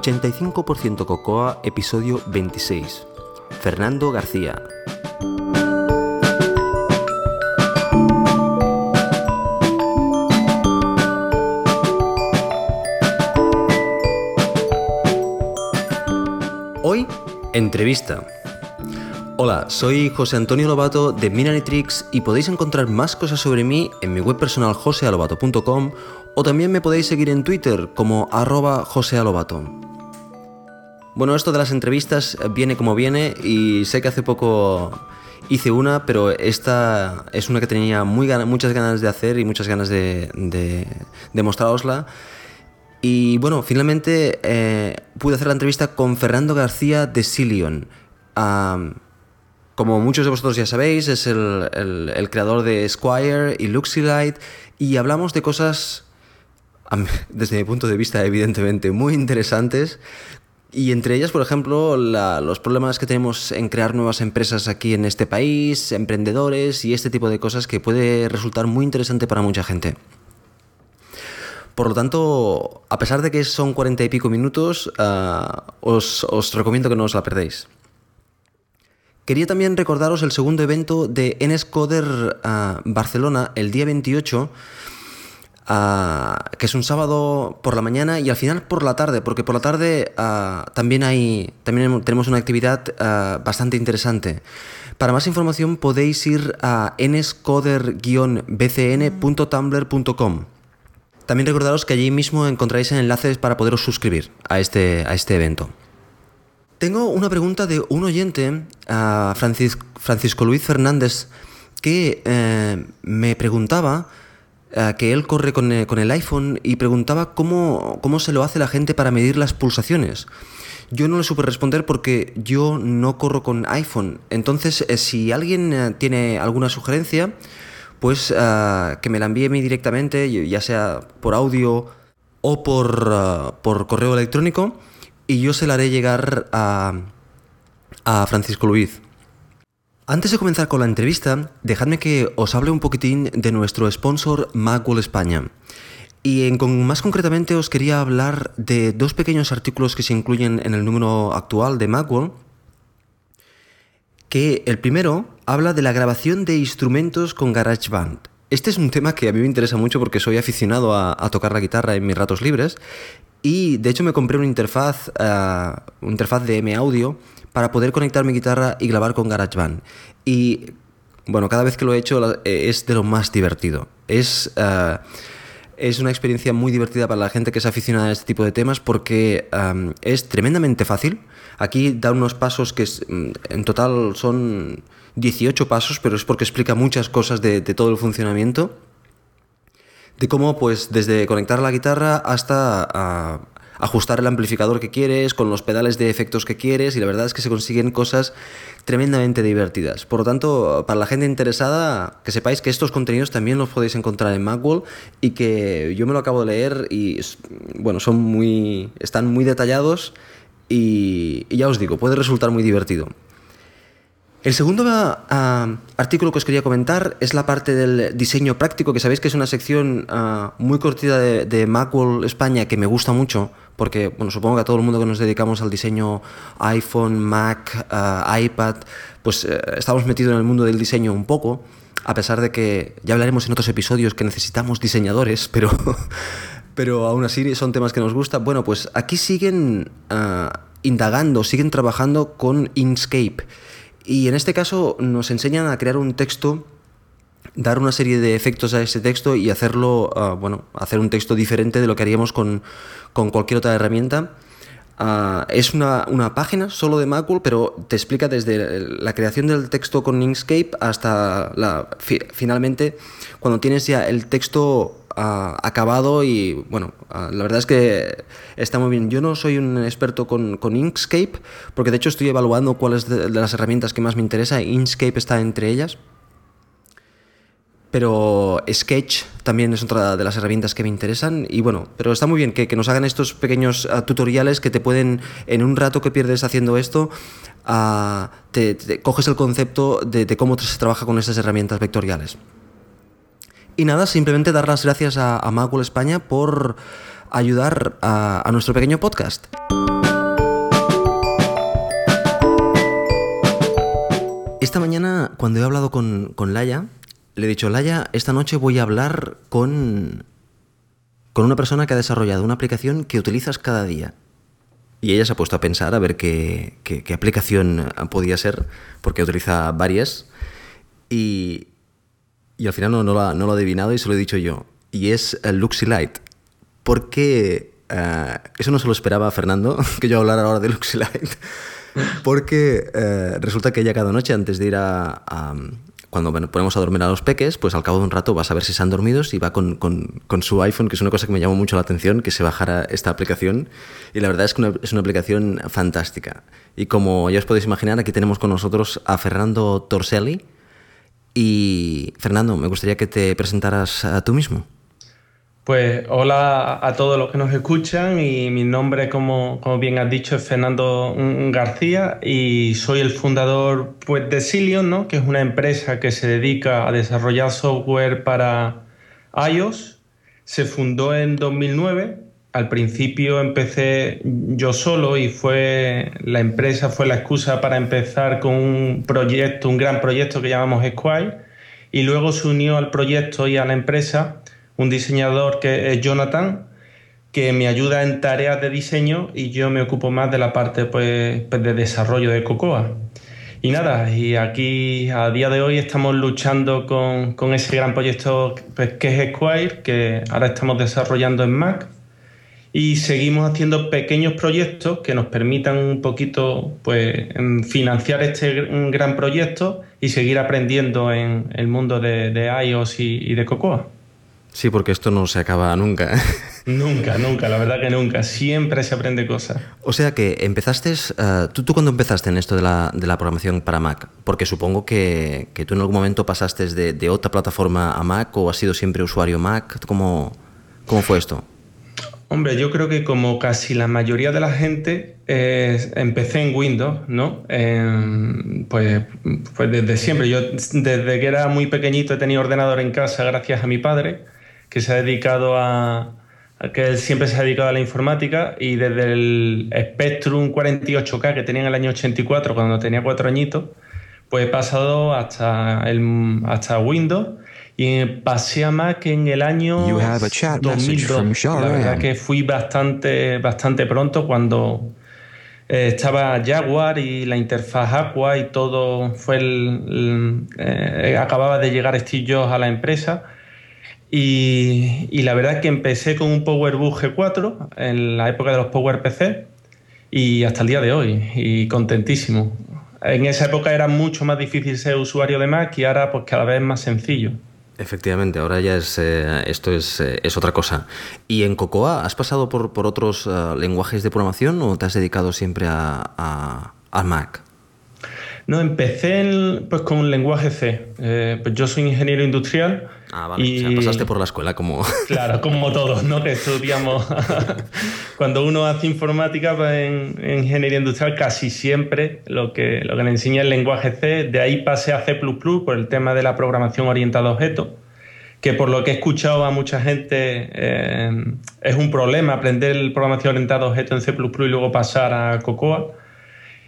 85% Cocoa, episodio 26. Fernando García. Hoy, entrevista. Hola, soy José Antonio Lobato de Minanitrix y podéis encontrar más cosas sobre mí en mi web personal josealobato.com o también me podéis seguir en Twitter como arroba josealobato. Bueno, esto de las entrevistas viene como viene y sé que hace poco hice una, pero esta es una que tenía muchas ganas de hacer y muchas ganas de, de, mostrarosla. Y bueno, finalmente eh, pude hacer la entrevista con Fernando García de Silion. como muchos de vosotros ya sabéis, es el, el creador de Squire y Luxilite y hablamos de cosas desde mi punto de vista, evidentemente, muy interesantes. Y entre ellas, por ejemplo, los problemas que tenemos en crear nuevas empresas aquí en este país, emprendedores y este tipo de cosas que puede resultar muy interesante para mucha gente. Por lo tanto, a pesar de que son cuarenta y pico minutos, ah, os, recomiendo que no os la perdéis. Quería también recordaros el segundo evento de NSCoder ah, Barcelona el día 28 que es un sábado por la mañana y al final por la tarde, porque por la tarde también, hay, también tenemos una actividad bastante interesante. Para más información podéis ir a nscoder-bcn.tumblr.com. También recordaros que allí mismo encontráis enlaces para poderos suscribir a este, a este evento. Tengo una pregunta de un oyente, Francisco Luis Fernández, que eh, me preguntaba que él corre eh, con, el iPhone y preguntaba cómo, cómo se lo hace la gente para medir las pulsaciones. Yo no le supe responder porque yo no corro con iPhone. Entonces, eh, si alguien tiene alguna sugerencia, pues que me la envíe a mí directamente, ya sea por audio o por, por correo electrónico, y yo se la haré llegar a, a Francisco Luis. Antes de comenzar con la entrevista, dejadme que os hable un poquitín de nuestro sponsor Magwell España. Y más concretamente os quería hablar de dos pequeños artículos que se incluyen en el número actual de Magwell. Que el primero habla de la grabación de instrumentos con GarageBand. Este es un tema que a mí me interesa mucho porque soy aficionado a, tocar la guitarra en mis ratos libres y de hecho me compré una interfaz, uh, una interfaz de M Audio para poder conectar mi guitarra y grabar con GarageBand. Y bueno, cada vez que lo he hecho eh, es de lo más divertido. Es, eh, es una experiencia muy divertida para la gente que es aficionada a este tipo de temas porque es tremendamente fácil. Aquí da unos pasos que mm, en total son 18 pasos, pero es porque explica muchas cosas de, de todo el funcionamiento de cómo, pues, desde conectar la guitarra hasta ajustar el amplificador que quieres, con los pedales de efectos que quieres, y la verdad es que se consiguen cosas tremendamente divertidas. Por lo tanto, para la gente interesada, que sepáis que estos contenidos también los podéis encontrar en Macworld y que yo me lo acabo de leer y, bueno, son muy, están muy detallados y, y ya os digo, puede resultar muy divertido. El segundo ah, artículo que os quería comentar es la parte del diseño práctico, que sabéis que es una sección ah, muy cortita de, de, Macworld España que me gusta mucho, porque bueno, supongo que a todo el mundo que nos dedicamos al diseño iPhone, Mac, ah, iPad, pues eh, estamos metidos en el mundo del diseño un poco, a pesar de que ya hablaremos en otros episodios que necesitamos diseñadores, pero, pero aún así son temas que nos gustan. Bueno, pues aquí siguen indagando, siguen trabajando con Inkscape. Y en este caso nos enseñan a crear un texto, dar una serie de efectos a ese texto y hacerlo, ah, bueno, hacer un texto diferente de lo que haríamos con, cualquier otra herramienta. Ah, es una, página solo de Macul, pero te explica desde la creación del texto con Inkscape hasta finalmente cuando tienes ya el texto acabado y bueno, la verdad es que está muy bien. Yo no soy un experto con, Inkscape, porque de hecho estoy evaluando cuáles de, las herramientas que más me interesa. Inkscape está entre ellas. Pero Sketch también es otra de las herramientas que me interesan. Y bueno, pero está muy bien que, nos hagan estos pequeños ah, tutoriales que te pueden, en un rato que pierdes haciendo esto, uh, te, coges el concepto de, de cómo se trabaja con estas herramientas vectoriales. Y nada, simplemente dar las gracias a, a Macul España por ayudar a, nuestro pequeño podcast. Esta mañana, cuando he hablado con, con, Laia, le he dicho, Laia, esta noche voy a hablar con, con una persona que ha desarrollado una aplicación que utilizas cada día. Y ella se ha puesto a pensar a ver qué, qué, qué aplicación podía ser, porque utiliza varias. Y, y al final no, no, lo no, lo ha, adivinado y se lo he dicho yo. Y es Luxilite. Porque uh, eso no se lo esperaba Fernando, que yo hablara ahora de Luxilite. Porque uh, resulta que ella cada noche antes de ir a, cuando ponemos a dormir a los peques, pues al cabo de un rato vas a ver si se han dormido y va con, con, su iPhone, que es una cosa que me llamó mucho la atención, que se bajara esta aplicación. Y la verdad es que es una aplicación fantástica. Y como ya os podéis imaginar, aquí tenemos con nosotros a Fernando Torselli. Y Fernando, me gustaría que te presentaras a tú mismo. Pues hola a todos los que nos escuchan y mi nombre, como, como bien has dicho, es Fernando García y soy el fundador pues, de Cilion, ¿no? que es una empresa que se dedica a desarrollar software para iOS. Se fundó en 2009. Al principio empecé yo solo y fue la empresa fue la excusa para empezar con un proyecto, un gran proyecto que llamamos Squire y luego se unió al proyecto y a la empresa un diseñador que es Jonathan, que me ayuda en tareas de diseño y yo me ocupo más de la parte pues, pues, de desarrollo de Cocoa. Y nada, y aquí a día de hoy estamos luchando con, con ese gran proyecto pues, que es Squire, que ahora estamos desarrollando en Mac. Y seguimos haciendo pequeños proyectos que nos permitan un poquito pues, financiar este gran proyecto y seguir aprendiendo en el mundo de, de iOS y, y de Cocoa. Sí, porque esto no se acaba nunca. Nunca, nunca, la verdad que nunca. Siempre se aprende cosas. O sea que empezaste, uh, ¿tú, ¿tú cuándo empezaste en esto de la, de la programación para Mac? Porque supongo que, que, tú en algún momento pasaste de, de, otra plataforma a Mac o has sido siempre usuario Mac. ¿Cómo, cómo fue esto? Hombre, yo creo que como casi la mayoría de la gente, eh, empecé en Windows, ¿no? Eh, pues, pues desde siempre. Yo desde que era muy pequeñito he tenido ordenador en casa gracias a mi padre que se ha dedicado a, que él siempre se ha dedicado a la informática y desde el Spectrum 48K que tenía en el año 84 cuando tenía cuatro añitos, pues he pasado hasta, el, hasta Windows pasé a Mac en el año 2002. La verdad que fui bastante, bastante pronto cuando eh, estaba Jaguar y la interfaz Aqua y todo fue el, el eh, acababa de llegar Steve Jobs a la empresa y, la verdad es que empecé con un PowerBook G4 en la época de los PowerPC y hasta el día de hoy, y contentísimo. En esa época era mucho más difícil ser usuario de Mac y ahora pues cada vez es más sencillo. Efectivamente, ahora ya es eh, esto es, eh, es, otra cosa. ¿Y en Cocoa has pasado por, por otros uh, lenguajes de programación o te has dedicado siempre a, a, Mac? No, empecé pues, con un lenguaje C. Eh, pues yo soy ingeniero industrial. Ah, vale. Y... O sea, pasaste por la escuela como... Claro, como todos, ¿no? Que estudiamos... Cuando uno hace informática pues, en, en, ingeniería industrial, casi siempre lo que, lo que le enseña es el lenguaje C. De ahí pasé a C++ por el tema de la programación orientada a objetos que por lo que he escuchado a mucha gente eh, es un problema aprender el programación orientada a objetos en C++ y luego pasar a Cocoa.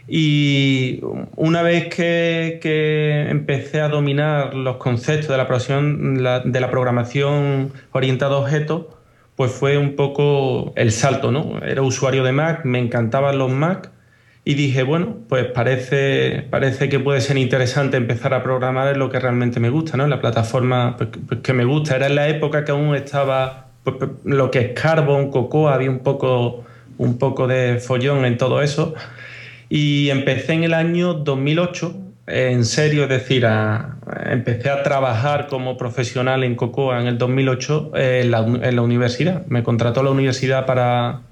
Y una vez que, que, empecé a dominar los conceptos de la, programación, orientada a objetos, pues fue un poco el salto, ¿no? Era usuario de Mac, me encantaban los Mac y dije, bueno, pues parece, parece que puede ser interesante empezar a programar en lo que realmente me gusta, ¿no? La plataforma pues, pues, que me gusta. Era en la época que aún estaba pues, pues, lo que es Carbon, Cocoa, había un poco, un poco de follón en todo eso. Y empecé en el año 2008, en serio, es decir, a, empecé a trabajar como profesional en Cocoa en el 2008 eh, en, la, en, la, universidad. Me contrató la universidad para,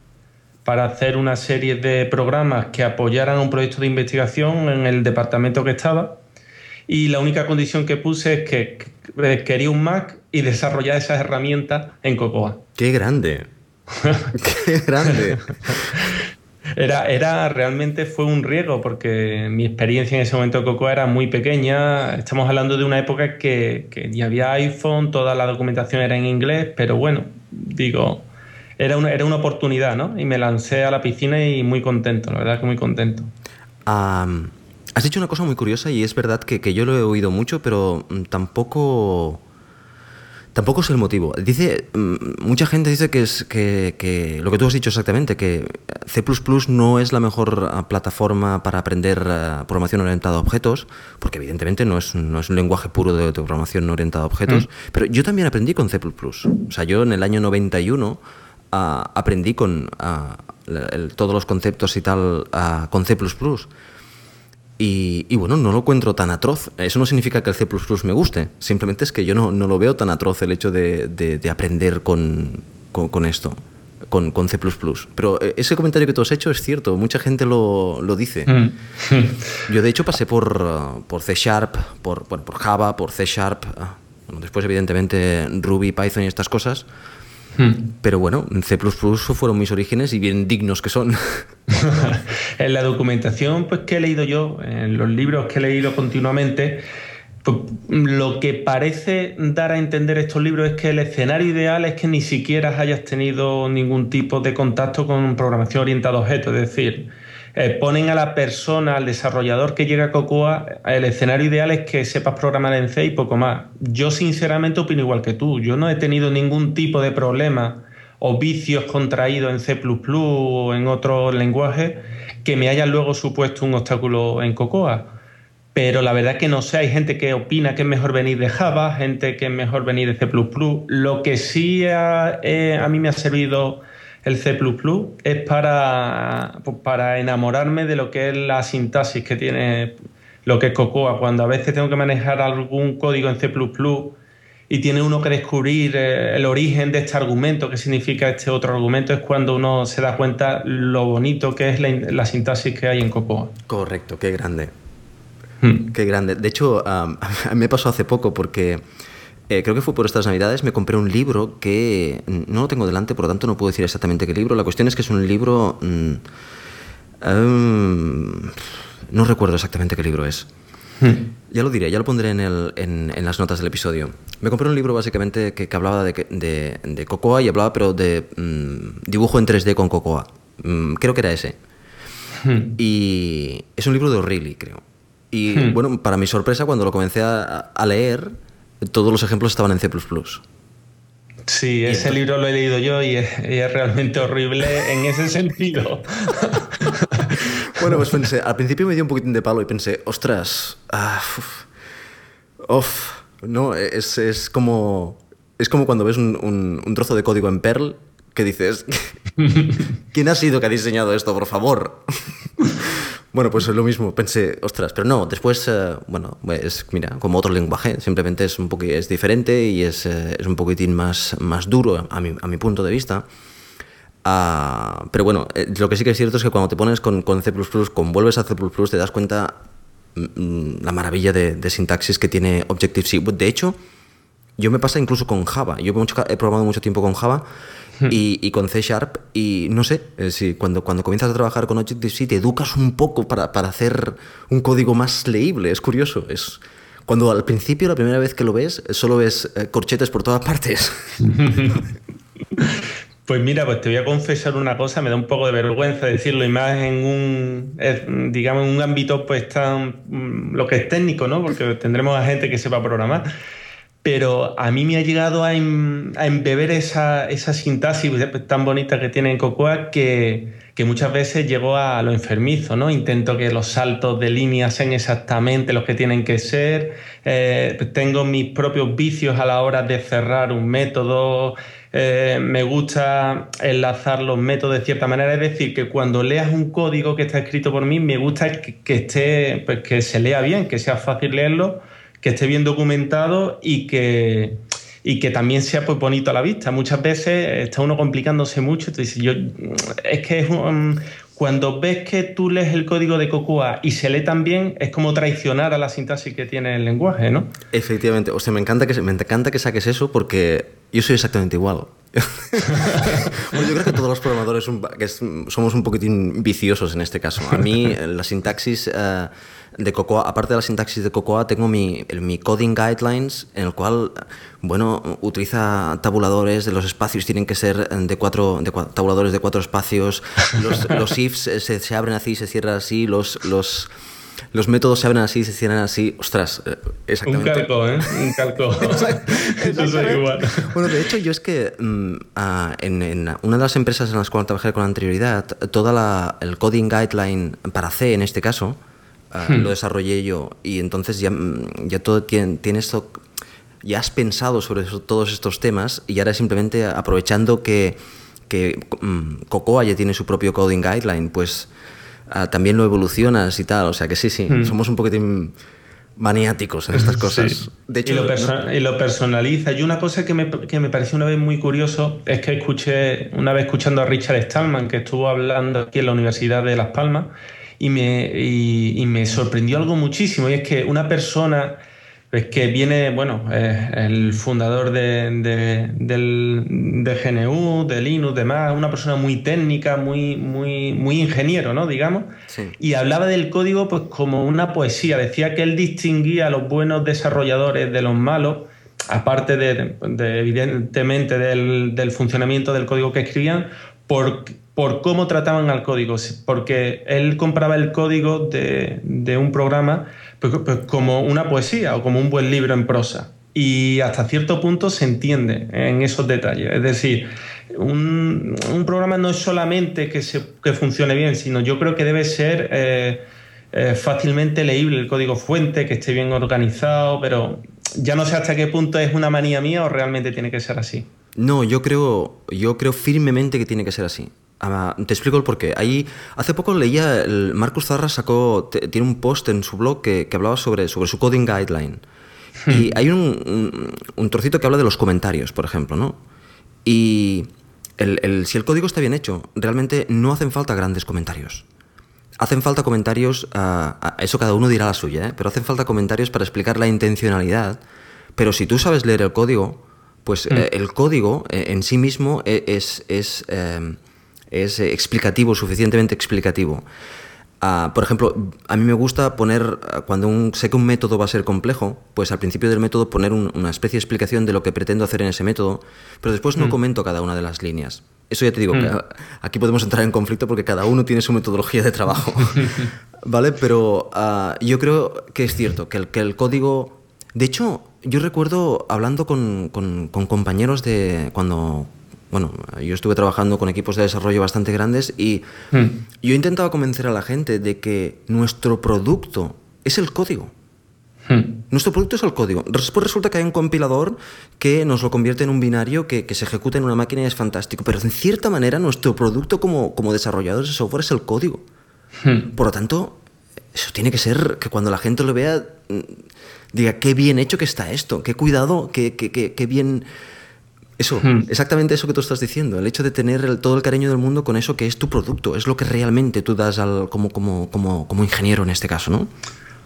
para hacer una serie de programas que apoyaran un proyecto de investigación en el departamento que estaba. Y la única condición que puse es que quería un Mac y desarrollar esas herramientas en Cocoa. ¡Qué grande! ¡Qué grande! Era, era, realmente fue un riesgo porque mi experiencia en ese momento de Cocoa era muy pequeña. Estamos hablando de una época que, que ya había iPhone, toda la documentación era en inglés, pero bueno, digo, era una, era una oportunidad, ¿no? Y me lancé a la piscina y muy contento, la verdad que muy contento. Has dicho una cosa muy curiosa y es verdad que, que yo lo he oído mucho, pero mm, tampoco Tampoco es el motivo. Dice, mm, mucha gente dice que es que, lo que tú has dicho exactamente, que C no es la mejor ah, plataforma para aprender ah, programación orientada a objetos, porque evidentemente no es, no es un lenguaje puro de, programación orientada a objetos, mm. pero yo también aprendí con C. O sea, yo en el año 91 ah, aprendí con todos los conceptos y tal con C. Y, bueno, no lo encuentro tan atroz. Eso no significa que el C me guste, simplemente es que yo no, no lo veo tan atroz el hecho de, de, aprender con, con, esto, con, con, C. Pero eh, ese comentario que tú has hecho es cierto, mucha gente lo, lo dice. Mm. yo de hecho pasé por, por C Sharp, por, bueno, por Java, por C Sharp, uh, después evidentemente Ruby, Python y estas cosas. Hmm. Pero bueno, C fueron mis orígenes y bien dignos que son. en la documentación pues, que he leído yo, en los libros que he leído continuamente, pues, lo que parece dar a entender estos libros es que el escenario ideal es que ni siquiera hayas tenido ningún tipo de contacto con programación orientada a objetos, es decir, eh, ponen a la persona, al desarrollador que llega a Cocoa, el escenario ideal es que sepas programar en C y poco más. Yo sinceramente opino igual que tú. Yo no he tenido ningún tipo de problema o vicios contraídos en C o en otro lenguaje que me hayan luego supuesto un obstáculo en Cocoa. Pero la verdad es que no sé, hay gente que opina que es mejor venir de Java, gente que es mejor venir de C. Lo que sí eh, a mí me ha servido el C es para, pues, para enamorarme de lo que es la sintaxis que tiene lo que es Cocoa. Cuando a veces tengo que manejar algún código en C y tiene uno que descubrir eh, el origen de este argumento, qué significa este otro argumento, es cuando uno se da cuenta lo bonito que es la, sintaxis que hay en Cocoa. Correcto, qué grande. Hmm. Qué grande. De hecho, me pasó hace poco porque eh, creo que fue por estas navidades, me compré un libro que no lo tengo delante, por lo tanto no puedo decir exactamente qué libro. La cuestión es que es un libro... Mm, em, no recuerdo exactamente qué libro es. Hmm. Ya lo diré, ya lo pondré en, las notas del episodio. Me compré un libro básicamente que, hablaba de, Cocoa y hablaba pero de mm, dibujo en 3D con Cocoa. Mm, creo que era ese. Hmm. Y es un libro de O'Reilly, creo. Y bueno, para mi sorpresa, cuando lo comencé a leer, todos los ejemplos estaban en C. Sí, ese libro lo he leído yo y es, realmente horrible en ese sentido. bueno, pues pensé, al principio me dio un poquitín de palo y pensé, ostras, ah, no, es, es, como, es como cuando ves un, un trozo de código en Perl que dices, ¿quién ha sido que ha diseñado esto, por favor? Bueno, pues es lo mismo. Pensé, ostras, pero no, después, eh, bueno, es, mira, como otro lenguaje, simplemente es un poco, es diferente y es, eh, es un poquitín más, más duro a mi, a mi punto de vista. Ah, pero bueno, eh, lo que sí que es cierto es que cuando te pones con, con C++, con vuelves a C++, te das cuenta mm, mm, la maravilla de, de sintaxis que tiene Objective-C. De hecho, yo me pasa incluso con Java. Yo he programado mucho tiempo con Java y, con C Sharp. Y no sé, eh, si cuando, cuando comienzas a trabajar con Objective-C te educas un poco para, para, hacer un código más leíble. Es curioso. Es cuando al principio, la primera vez que lo ves, solo ves eh, corchetes por todas partes. Pues mira, pues te voy a confesar una cosa, me da un poco de vergüenza decirlo, y más en un, digamos, en un ámbito pues tan, mm, lo que es técnico, ¿no? Porque tendremos a gente que sepa programar pero a mí me ha llegado a, embeber esa, esa, sintaxis tan bonita que tiene en Cocoa que, muchas veces llego a lo enfermizo, ¿no? Intento que los saltos de línea sean exactamente los que tienen que ser, eh, tengo mis propios vicios a la hora de cerrar un método, eh, me gusta enlazar los métodos de cierta manera, es decir, que cuando leas un código que está escrito por mí, me gusta que, esté, pues, que se lea bien, que sea fácil leerlo que esté bien documentado y que, y que también sea pues, bonito a la vista. Muchas veces está uno complicándose mucho. Yo, es que es cuando ves que tú lees el código de Cocoa y se lee tan bien, es como traicionar a la sintaxis que tiene el lenguaje, ¿no? Efectivamente. O sea, me encanta que, me encanta que saques eso porque yo soy exactamente igual. bueno, yo creo que todos los programadores somos un poquitín viciosos en este caso. A mí la sintaxis... Eh, de Cocoa, aparte de la sintaxis de Cocoa, tengo mi, mi coding guidelines en el cual, bueno, utiliza tabuladores de los espacios, tienen que ser de cuatro, de tabuladores de cuatro espacios, los, ifs se, se, abren así, se cierran así, los, los, los métodos se abren así, se cierran así. Ostras, eh, exactamente. Un calco, ¿eh? Un calco. Eso es igual. Bueno, de hecho, yo es que mm, en, una de las empresas en las cuales trabajé con anterioridad, toda el coding guideline para C, en este caso, ah, hmm. lo desarrollé yo. Y entonces ya, mm, ya todo tiene, tiene esto ya has pensado sobre todos estos temas y ahora simplemente aprovechando que, que mm, Cocoa ya tiene su propio coding guideline, pues Ah, también lo evolucionas y tal. O sea que sí, sí, hmm. somos un poquitín maniáticos en estas cosas. De hecho, y, lo personaliza. Y una cosa que me, que me, pareció una vez muy curioso es que escuché, una vez escuchando a Richard Stallman, que estuvo hablando aquí en la Universidad de Las Palmas, y me, y me sorprendió algo muchísimo, y es que una persona es que viene, bueno, el fundador de, del, de GNU, de Linux, demás, una persona muy técnica, muy, muy, muy ingeniero, ¿no? Digamos. Y hablaba del código pues como una poesía. Decía que él distinguía a los buenos desarrolladores de los malos, aparte de, evidentemente del, del, funcionamiento del código que escribían, por, por cómo trataban al código. Porque él compraba el código de, un programa pues, pues, como una poesía o como un buen libro en prosa. Y hasta cierto punto se entiende en esos detalles. Es decir, un, programa no es solamente que, funcione bien, sino yo creo que debe ser eh, eh, fácilmente leíble el código fuente, que esté bien organizado, pero ya no sé hasta qué punto es una manía mía o realmente tiene que ser así. No, yo creo, yo creo firmemente que tiene que ser así. Ah, te explico el porqué. Ahí, hace poco leía, el Marcus Zarra sacó, tiene un post en su blog que, hablaba sobre, sobre su coding guideline. Hmm. Y hay un, un, trocito que habla de los comentarios, por ejemplo, ¿no? Y el, si el código está bien hecho, realmente no hacen falta grandes comentarios. Hacen falta comentarios, a eso cada uno dirá la suya, ¿eh? pero hacen falta comentarios para explicar la intencionalidad. Pero si tú sabes leer el código, pues hmm. eh, el código eh, en sí mismo e, es, es es eh, explicativo, suficientemente explicativo. Ah, por ejemplo, a mí me gusta poner, ah, cuando un, sé que un método va a ser complejo, pues al principio del método poner una especie de explicación de lo que pretendo hacer en ese método, pero después no mm. comento cada una de las líneas. Eso ya te digo, que mm. aquí podemos entrar en conflicto porque cada uno tiene su metodología de trabajo, ¿vale? Pero ah, yo creo que es cierto, que el, que el código... De hecho, yo recuerdo hablando con, con, con compañeros de cuando, bueno, yo estuve trabajando con equipos de desarrollo bastante grandes y hmm. yo intentaba convencer a la gente de que nuestro producto es el código. Hmm. Nuestro producto es el código. Después resulta que hay un compilador que nos lo convierte en un binario que, se ejecuta en una máquina y es fantástico. Pero en cierta manera nuestro producto como, como desarrolladores de software es el código. Hmm. Por lo tanto, eso tiene que ser que cuando la gente lo vea mm, diga qué bien hecho que está esto, qué cuidado, qué, qué, qué bien eso, hmm. exactamente eso que tú estás diciendo, el hecho de tener todo el cariño del mundo con eso que es tu producto, es lo que realmente tú das al, como, como, como, como ingeniero en este caso, ¿no?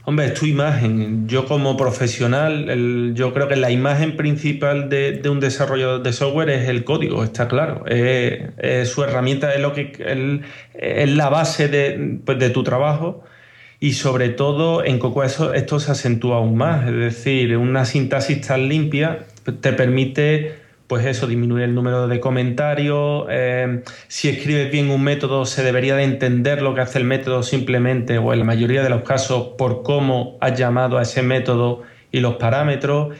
Hombre, es tu imagen. Yo como profesional, yo creo que la imagen principal de, un desarrollador de software es el código, está claro. su herramienta es lo que es la base de, pues, de, tu trabajo y sobre todo en Cocoa eso, esto se acentúa aún más. Es decir, una sintaxis tan limpia te permite pues eso, disminuir el número de comentarios. Eh, si escribes bien un método, se debería de entender lo que hace el método simplemente, o en la mayoría de los casos, por cómo has llamado a ese método y los parámetros.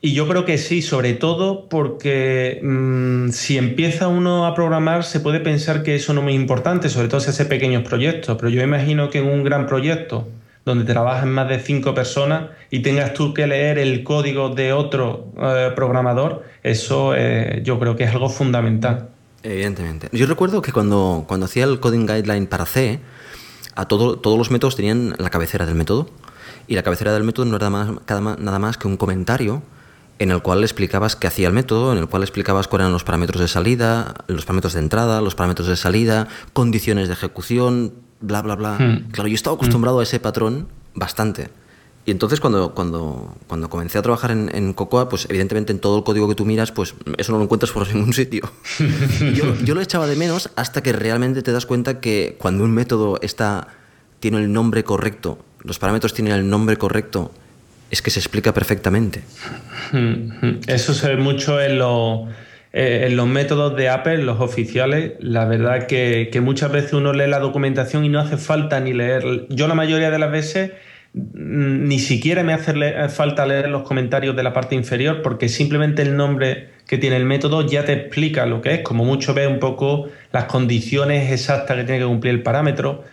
Y yo creo que sí, sobre todo porque mm, si empieza uno a programar, se puede pensar que eso no es muy importante, sobre todo si hace pequeños proyectos. Pero yo imagino que en un gran proyecto, donde trabajan más de cinco personas y tengas tú que leer el código de otro eh, programador, eso eh, yo creo que es algo fundamental. Evidentemente. Yo recuerdo que cuando, cuando hacía el coding guideline para C, a todo, todos los métodos tenían la cabecera del método. Y la cabecera del método no era nada más que un comentario en el cual explicabas qué hacía el método, en el cual explicabas cuáles eran los parámetros de salida, los parámetros de entrada, los parámetros de salida, condiciones de ejecución, bla, bla, bla. Hmm. Claro, yo estaba acostumbrado a ese patrón bastante. Y entonces cuando, cuando, cuando comencé a trabajar en, Cocoa, pues evidentemente en todo el código que tú miras, pues eso no lo encuentras por ningún sitio. yo, yo, lo echaba de menos hasta que realmente te das cuenta que cuando un método está, tiene el nombre correcto, los parámetros tienen el nombre correcto, es que se explica perfectamente. Eso se ve mucho en, lo, eh, en los métodos de Apple, los oficiales, la verdad que, muchas veces uno lee la documentación y no hace falta ni leer. Yo la mayoría de las veces mm, ni siquiera me hace falta leer los comentarios de la parte inferior porque simplemente el nombre que tiene el método ya te explica lo que es, como mucho ve un poco las condiciones exactas que tiene que cumplir el parámetro,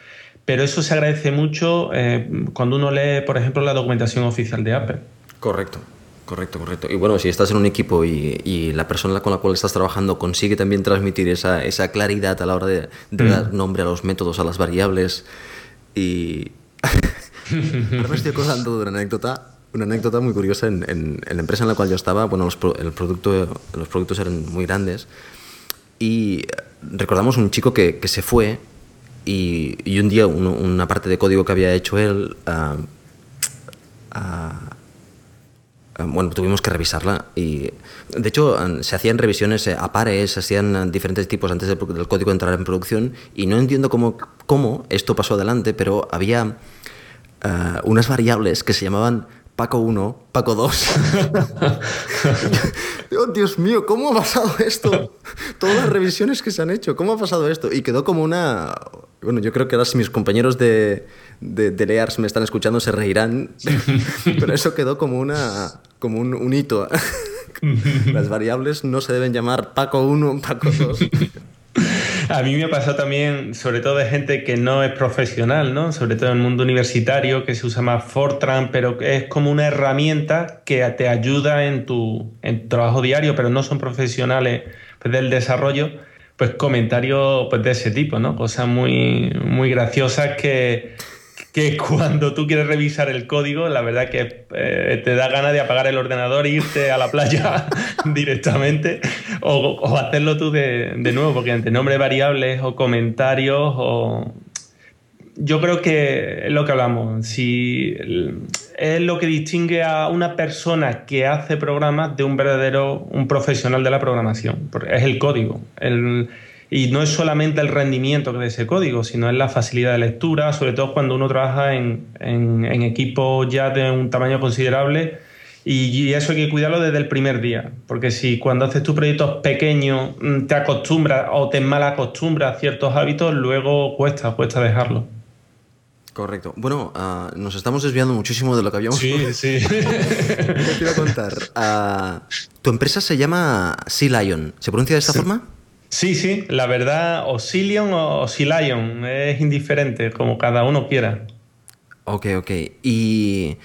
pero eso se agradece mucho eh, cuando uno lee, por ejemplo, la documentación oficial de Apple. Correcto. Correcto, correcto. Y bueno, si estás en un equipo y, la persona con la cual estás trabajando consigue también transmitir esa, esa claridad a la hora de, mm. dar nombre a los métodos, a las variables y... Ahora me estoy acordando de una anécdota, una anécdota muy curiosa en, en, la empresa en la cual yo estaba. Bueno, los, el producto, los productos eran muy grandes y recordamos un chico que, que se fue y, y un día una parte de código que había hecho él... Uh, bueno, tuvimos que revisarla y de hecho se hacían revisiones eh, a pares, se hacían diferentes tipos antes del código entrar en producción y no entiendo cómo, cómo esto pasó adelante, pero había eh, unas variables que se llamaban Paco 1, Paco 2. oh, Dios mío, ¿cómo ha pasado esto? Todas las revisiones que se han hecho, ¿cómo ha pasado esto? Y quedó como una... Bueno, yo creo que ahora si mis compañeros de, de, de Lears me están escuchando se reirán, pero eso quedó como, una, como un, un hito. Las variables no se deben llamar Paco 1, Paco 2. A mí me ha pasado también, sobre todo de gente que no es profesional, ¿no? Sobre todo en el mundo universitario, que se usa más Fortran, pero es como una herramienta que te ayuda en tu, en trabajo diario, pero no son profesionales pues, del desarrollo, pues comentarios pues, de ese tipo, ¿no? Cosas muy, muy graciosas que, que cuando tú quieres revisar el código, la verdad que eh, te da ganas de apagar el ordenador e irte a la playa directamente o, hacerlo tú de, nuevo, porque entre nombres variables o comentarios o... Yo creo que es lo que hablamos, si es lo que distingue a una persona que hace programas de un verdadero, un profesional de la programación, es el código. Y no es solamente el rendimiento de ese código, sino es la facilidad de lectura, sobre todo cuando uno trabaja en, en, equipos ya de un tamaño considerable. Y, eso hay que cuidarlo desde el primer día, porque si cuando haces tus proyectos pequeños mm, te acostumbras o te mal acostumbras a ciertos hábitos, luego cuesta, cuesta dejarlo. Correcto. Bueno, ah, nos estamos desviando muchísimo de lo que habíamos Sí, sí. te quiero contar. Uh, tu empresa se llama Sea Lion. ¿Se pronuncia de esta forma? Sí, sí, la verdad, Oscillion o Oscillion, es indiferente, como cada uno quiera. Ok, ok. Y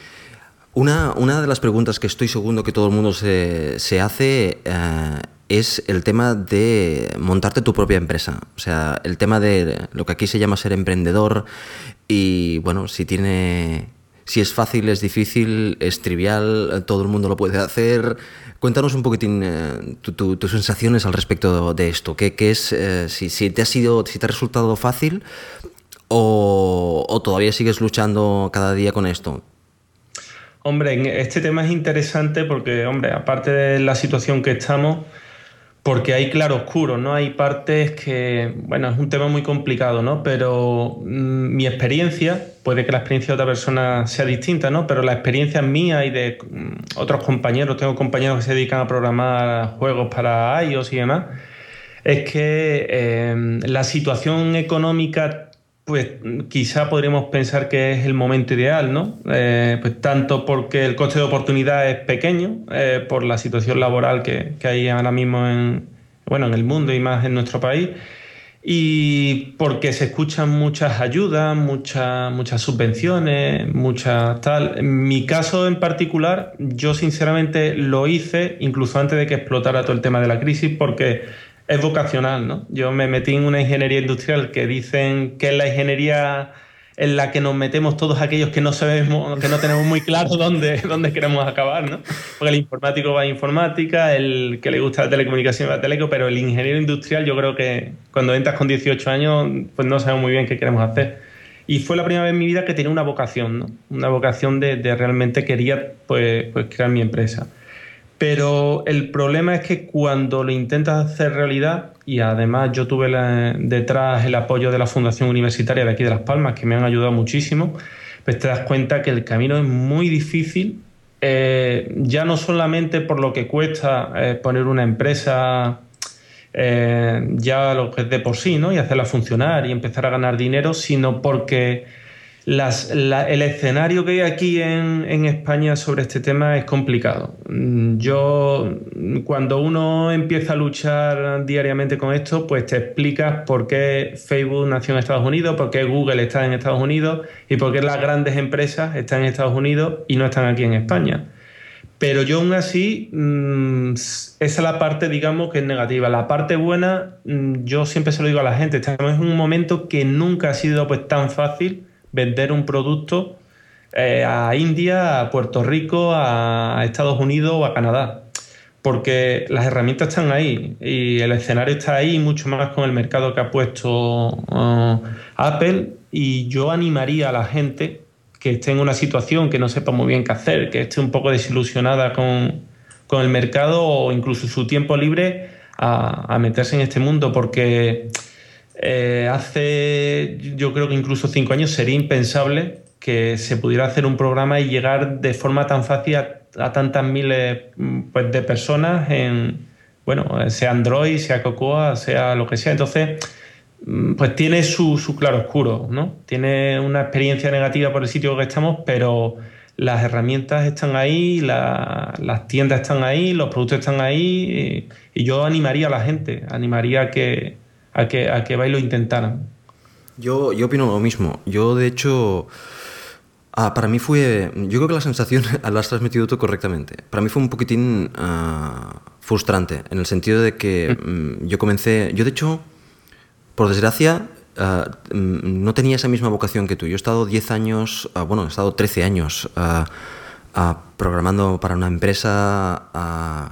una, una de las preguntas que estoy seguro que todo el mundo se, hace eh, es el tema de montarte tu propia empresa. O sea, el tema de lo que aquí se llama ser emprendedor y, bueno, si tiene... Si es fácil, es difícil, es trivial, todo el mundo lo puede hacer. Cuéntanos un poquitín eh, tus sensaciones al respecto de esto. ¿Qué, es, eh, si, te ha sido, si te ha resultado fácil o, todavía sigues luchando cada día con esto? Hombre, este tema es interesante porque, hombre, aparte de la situación que estamos, porque hay claroscuros, ¿no? Hay partes que, bueno, es un tema muy complicado, ¿no? Pero mm, mi experiencia, puede que la experiencia de otra persona sea distinta, ¿no? Pero la experiencia mía y de mm, otros compañeros, tengo compañeros que se dedican a programar juegos para iOS y demás, es que eh, la situación económica pues quizá podríamos pensar que es el momento ideal, ¿no? Eh, pues tanto porque el coste de oportunidad es pequeño, eh, por la situación laboral que, hay ahora mismo en, bueno, en el mundo y más en nuestro país, y porque se escuchan muchas ayudas, muchas, muchas subvenciones, muchas tal. En mi caso en particular, yo sinceramente lo hice incluso antes de que explotara todo el tema de la crisis, porque es vocacional, ¿no? Yo me metí en una ingeniería industrial que dicen que es la ingeniería en la que nos metemos todos aquellos que no sabemos, que no tenemos muy claro dónde, dónde queremos acabar, ¿no? Porque el informático va a informática, el que le gusta la telecomunicación va a teleco, pero el ingeniero industrial yo creo que cuando entras con 18 años pues no sabemos muy bien qué queremos hacer. Y fue la primera vez en mi vida que tenía una vocación, ¿no? Una vocación de, realmente quería pues, pues crear mi empresa. Pero el problema es que cuando lo intentas hacer realidad, y además yo tuve detrás el apoyo de la Fundación Universitaria de aquí de Las Palmas, que me han ayudado muchísimo, pues te das cuenta que el camino es muy difícil, eh, ya no solamente por lo que cuesta eh, poner una empresa eh, ya lo que es de por sí, ¿no? Y hacerla funcionar y empezar a ganar dinero, sino porque el escenario que hay aquí en, España sobre este tema es complicado. Mm, yo, cuando uno empieza a luchar diariamente con esto, pues te explicas por qué Facebook nació en Estados Unidos, por qué Google está en Estados Unidos y por qué las grandes empresas están en Estados Unidos y no están aquí en España. Pero yo aún así, mm, esa es la parte, digamos, que es negativa. La parte buena, mm, yo siempre se lo digo a la gente, estamos en un momento que nunca ha sido pues tan fácil vender un producto eh, a India, a Puerto Rico, a Estados Unidos o a Canadá. Porque las herramientas están ahí y el escenario está ahí, mucho más con el mercado que ha puesto uh, Apple. Y yo animaría a la gente que esté en una situación que no sepa muy bien qué hacer, que esté un poco desilusionada con, el mercado o incluso su tiempo libre a, a meterse en este mundo, porque eh, hace, yo creo que incluso cinco años sería impensable que se pudiera hacer un programa y llegar de forma tan fácil a, tantas miles pues, de personas en, bueno, sea Android, sea Cocoa, sea lo que sea. Entonces, mm, pues tiene su, su claro oscuro, ¿no? Tiene una experiencia negativa por el sitio que estamos, pero las herramientas están ahí, las tiendas están ahí, los productos están ahí, y, y yo animaría a la gente, animaría a que a que, a que lo intentaran. Yo, yo opino lo mismo. Yo, de hecho, ah, para mí fue. Yo creo que la sensación la has transmitido tú correctamente. Para mí fue un poquitín ah, frustrante, en el sentido de que mm. Mm, yo comencé. Yo, de hecho, por desgracia, ah, mm, no tenía esa misma vocación que tú. Yo he estado 10 años, bueno, he estado 13 años programando para una empresa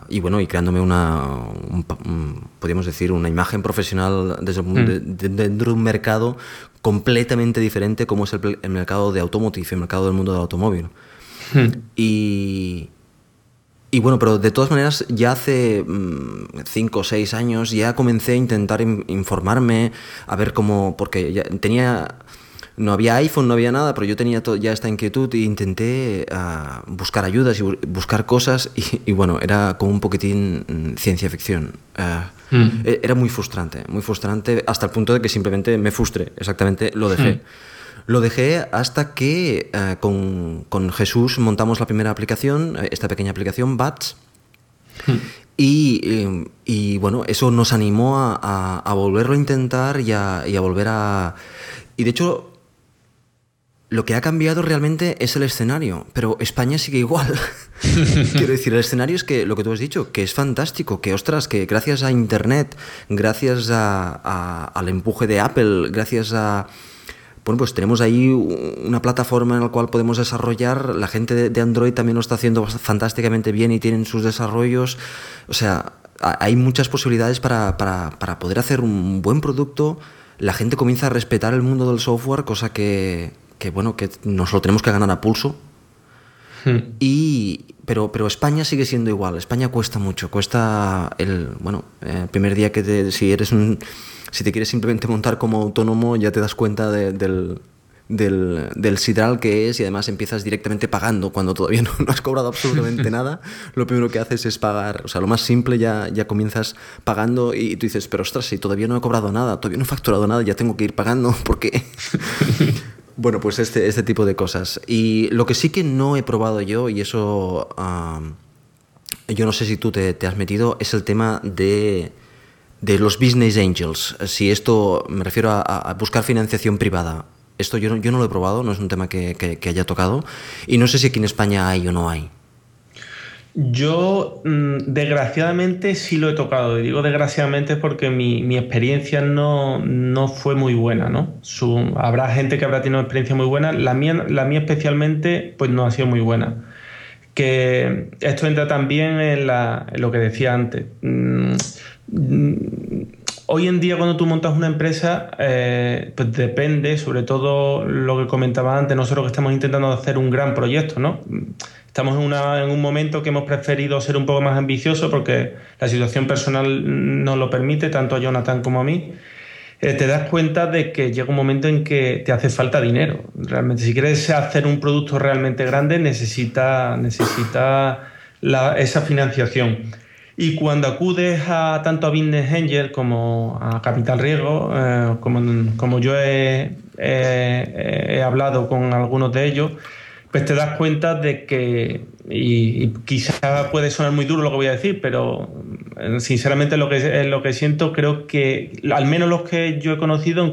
y bueno y creándome una podríamos decir una imagen profesional desde mm. dentro de un mercado completamente diferente como es el, mercado de automotive el mercado del mundo del automóvil mm. y y bueno, pero de todas maneras, ya hace 5 o 6 años ya comencé a intentar informarme, a ver cómo, porque ya tenía no había iPhone, no había nada, pero yo tenía ya esta inquietud e intenté ah, buscar ayudas y buscar cosas y, bueno, era como un poquitín mm, ciencia ficción. Ah, mm. e, Era muy frustrante, muy frustrante hasta el punto de que simplemente me frustre, exactamente lo dejé. Mm. Lo dejé hasta que ah, con, con, Jesús montamos la primera aplicación, esta pequeña aplicación, BATS. Y, y, bueno, eso nos animó a, a, volverlo a intentar y a, y a volver a... Y de hecho, lo que ha cambiado realmente es el escenario, pero España sigue igual. Quiero decir, el escenario es que lo que tú has dicho, que es fantástico, que ostras, que gracias a Internet, gracias al empuje de Apple, gracias a... Bueno, pues tenemos ahí una plataforma en la cual podemos desarrollar. La gente de Android también lo está haciendo fantásticamente bien y tienen sus desarrollos. O sea, hay muchas posibilidades para, para poder hacer un buen producto. La gente comienza a respetar el mundo del software, cosa que, que bueno, que nos lo tenemos que ganar a pulso. Hmm. Y, pero, pero España sigue siendo igual. España cuesta mucho. Cuesta el, bueno, el primer día que te, si eres un, si te quieres simplemente montar como autónomo, ya te das cuenta del, del, del, sidral que es y además empiezas directamente pagando cuando todavía no, has cobrado absolutamente nada. Lo primero que haces es pagar, o sea, lo más simple ya, ya comienzas pagando y tú dices, pero ostras, si todavía no he cobrado nada, todavía no he facturado nada, ya tengo que ir pagando porque... Bueno, pues este, este tipo de cosas. Y lo que sí que no he probado yo, y eso yo no sé si tú te, has metido, es el tema de, de, los business angels. Si esto, me refiero a, buscar financiación privada. Esto yo no, yo no lo he probado, no es un tema que, que haya tocado. Y no sé si aquí en España hay o no hay. Yo, mm, desgraciadamente, sí lo he tocado. Y digo desgraciadamente porque mi, experiencia no, fue muy buena, ¿no? habrá gente que habrá tenido una experiencia muy buena. La mía, la mía especialmente, pues no ha sido muy buena. Que esto entra también en, lo que decía antes. Mm, hoy en día cuando tú montas una empresa, eh, pues depende, sobre todo lo que comentaba antes, nosotros que estamos intentando hacer un gran proyecto, ¿no? Estamos en, un momento que hemos preferido ser un poco más ambiciosos porque la situación personal nos lo permite, tanto a Jonathan como a mí. Eh, te das cuenta de que llega un momento en que te hace falta dinero. Realmente, si quieres hacer un producto realmente grande, necesita, necesita esa financiación. Y cuando acudes a tanto a Business Angel como a Capital Riesgo, eh, como, como, yo he, hablado con algunos de ellos, pues te das cuenta de que, y, quizá puede sonar muy duro lo que voy a decir, pero eh, sinceramente lo que, lo que siento, creo que al menos los que yo he conocido,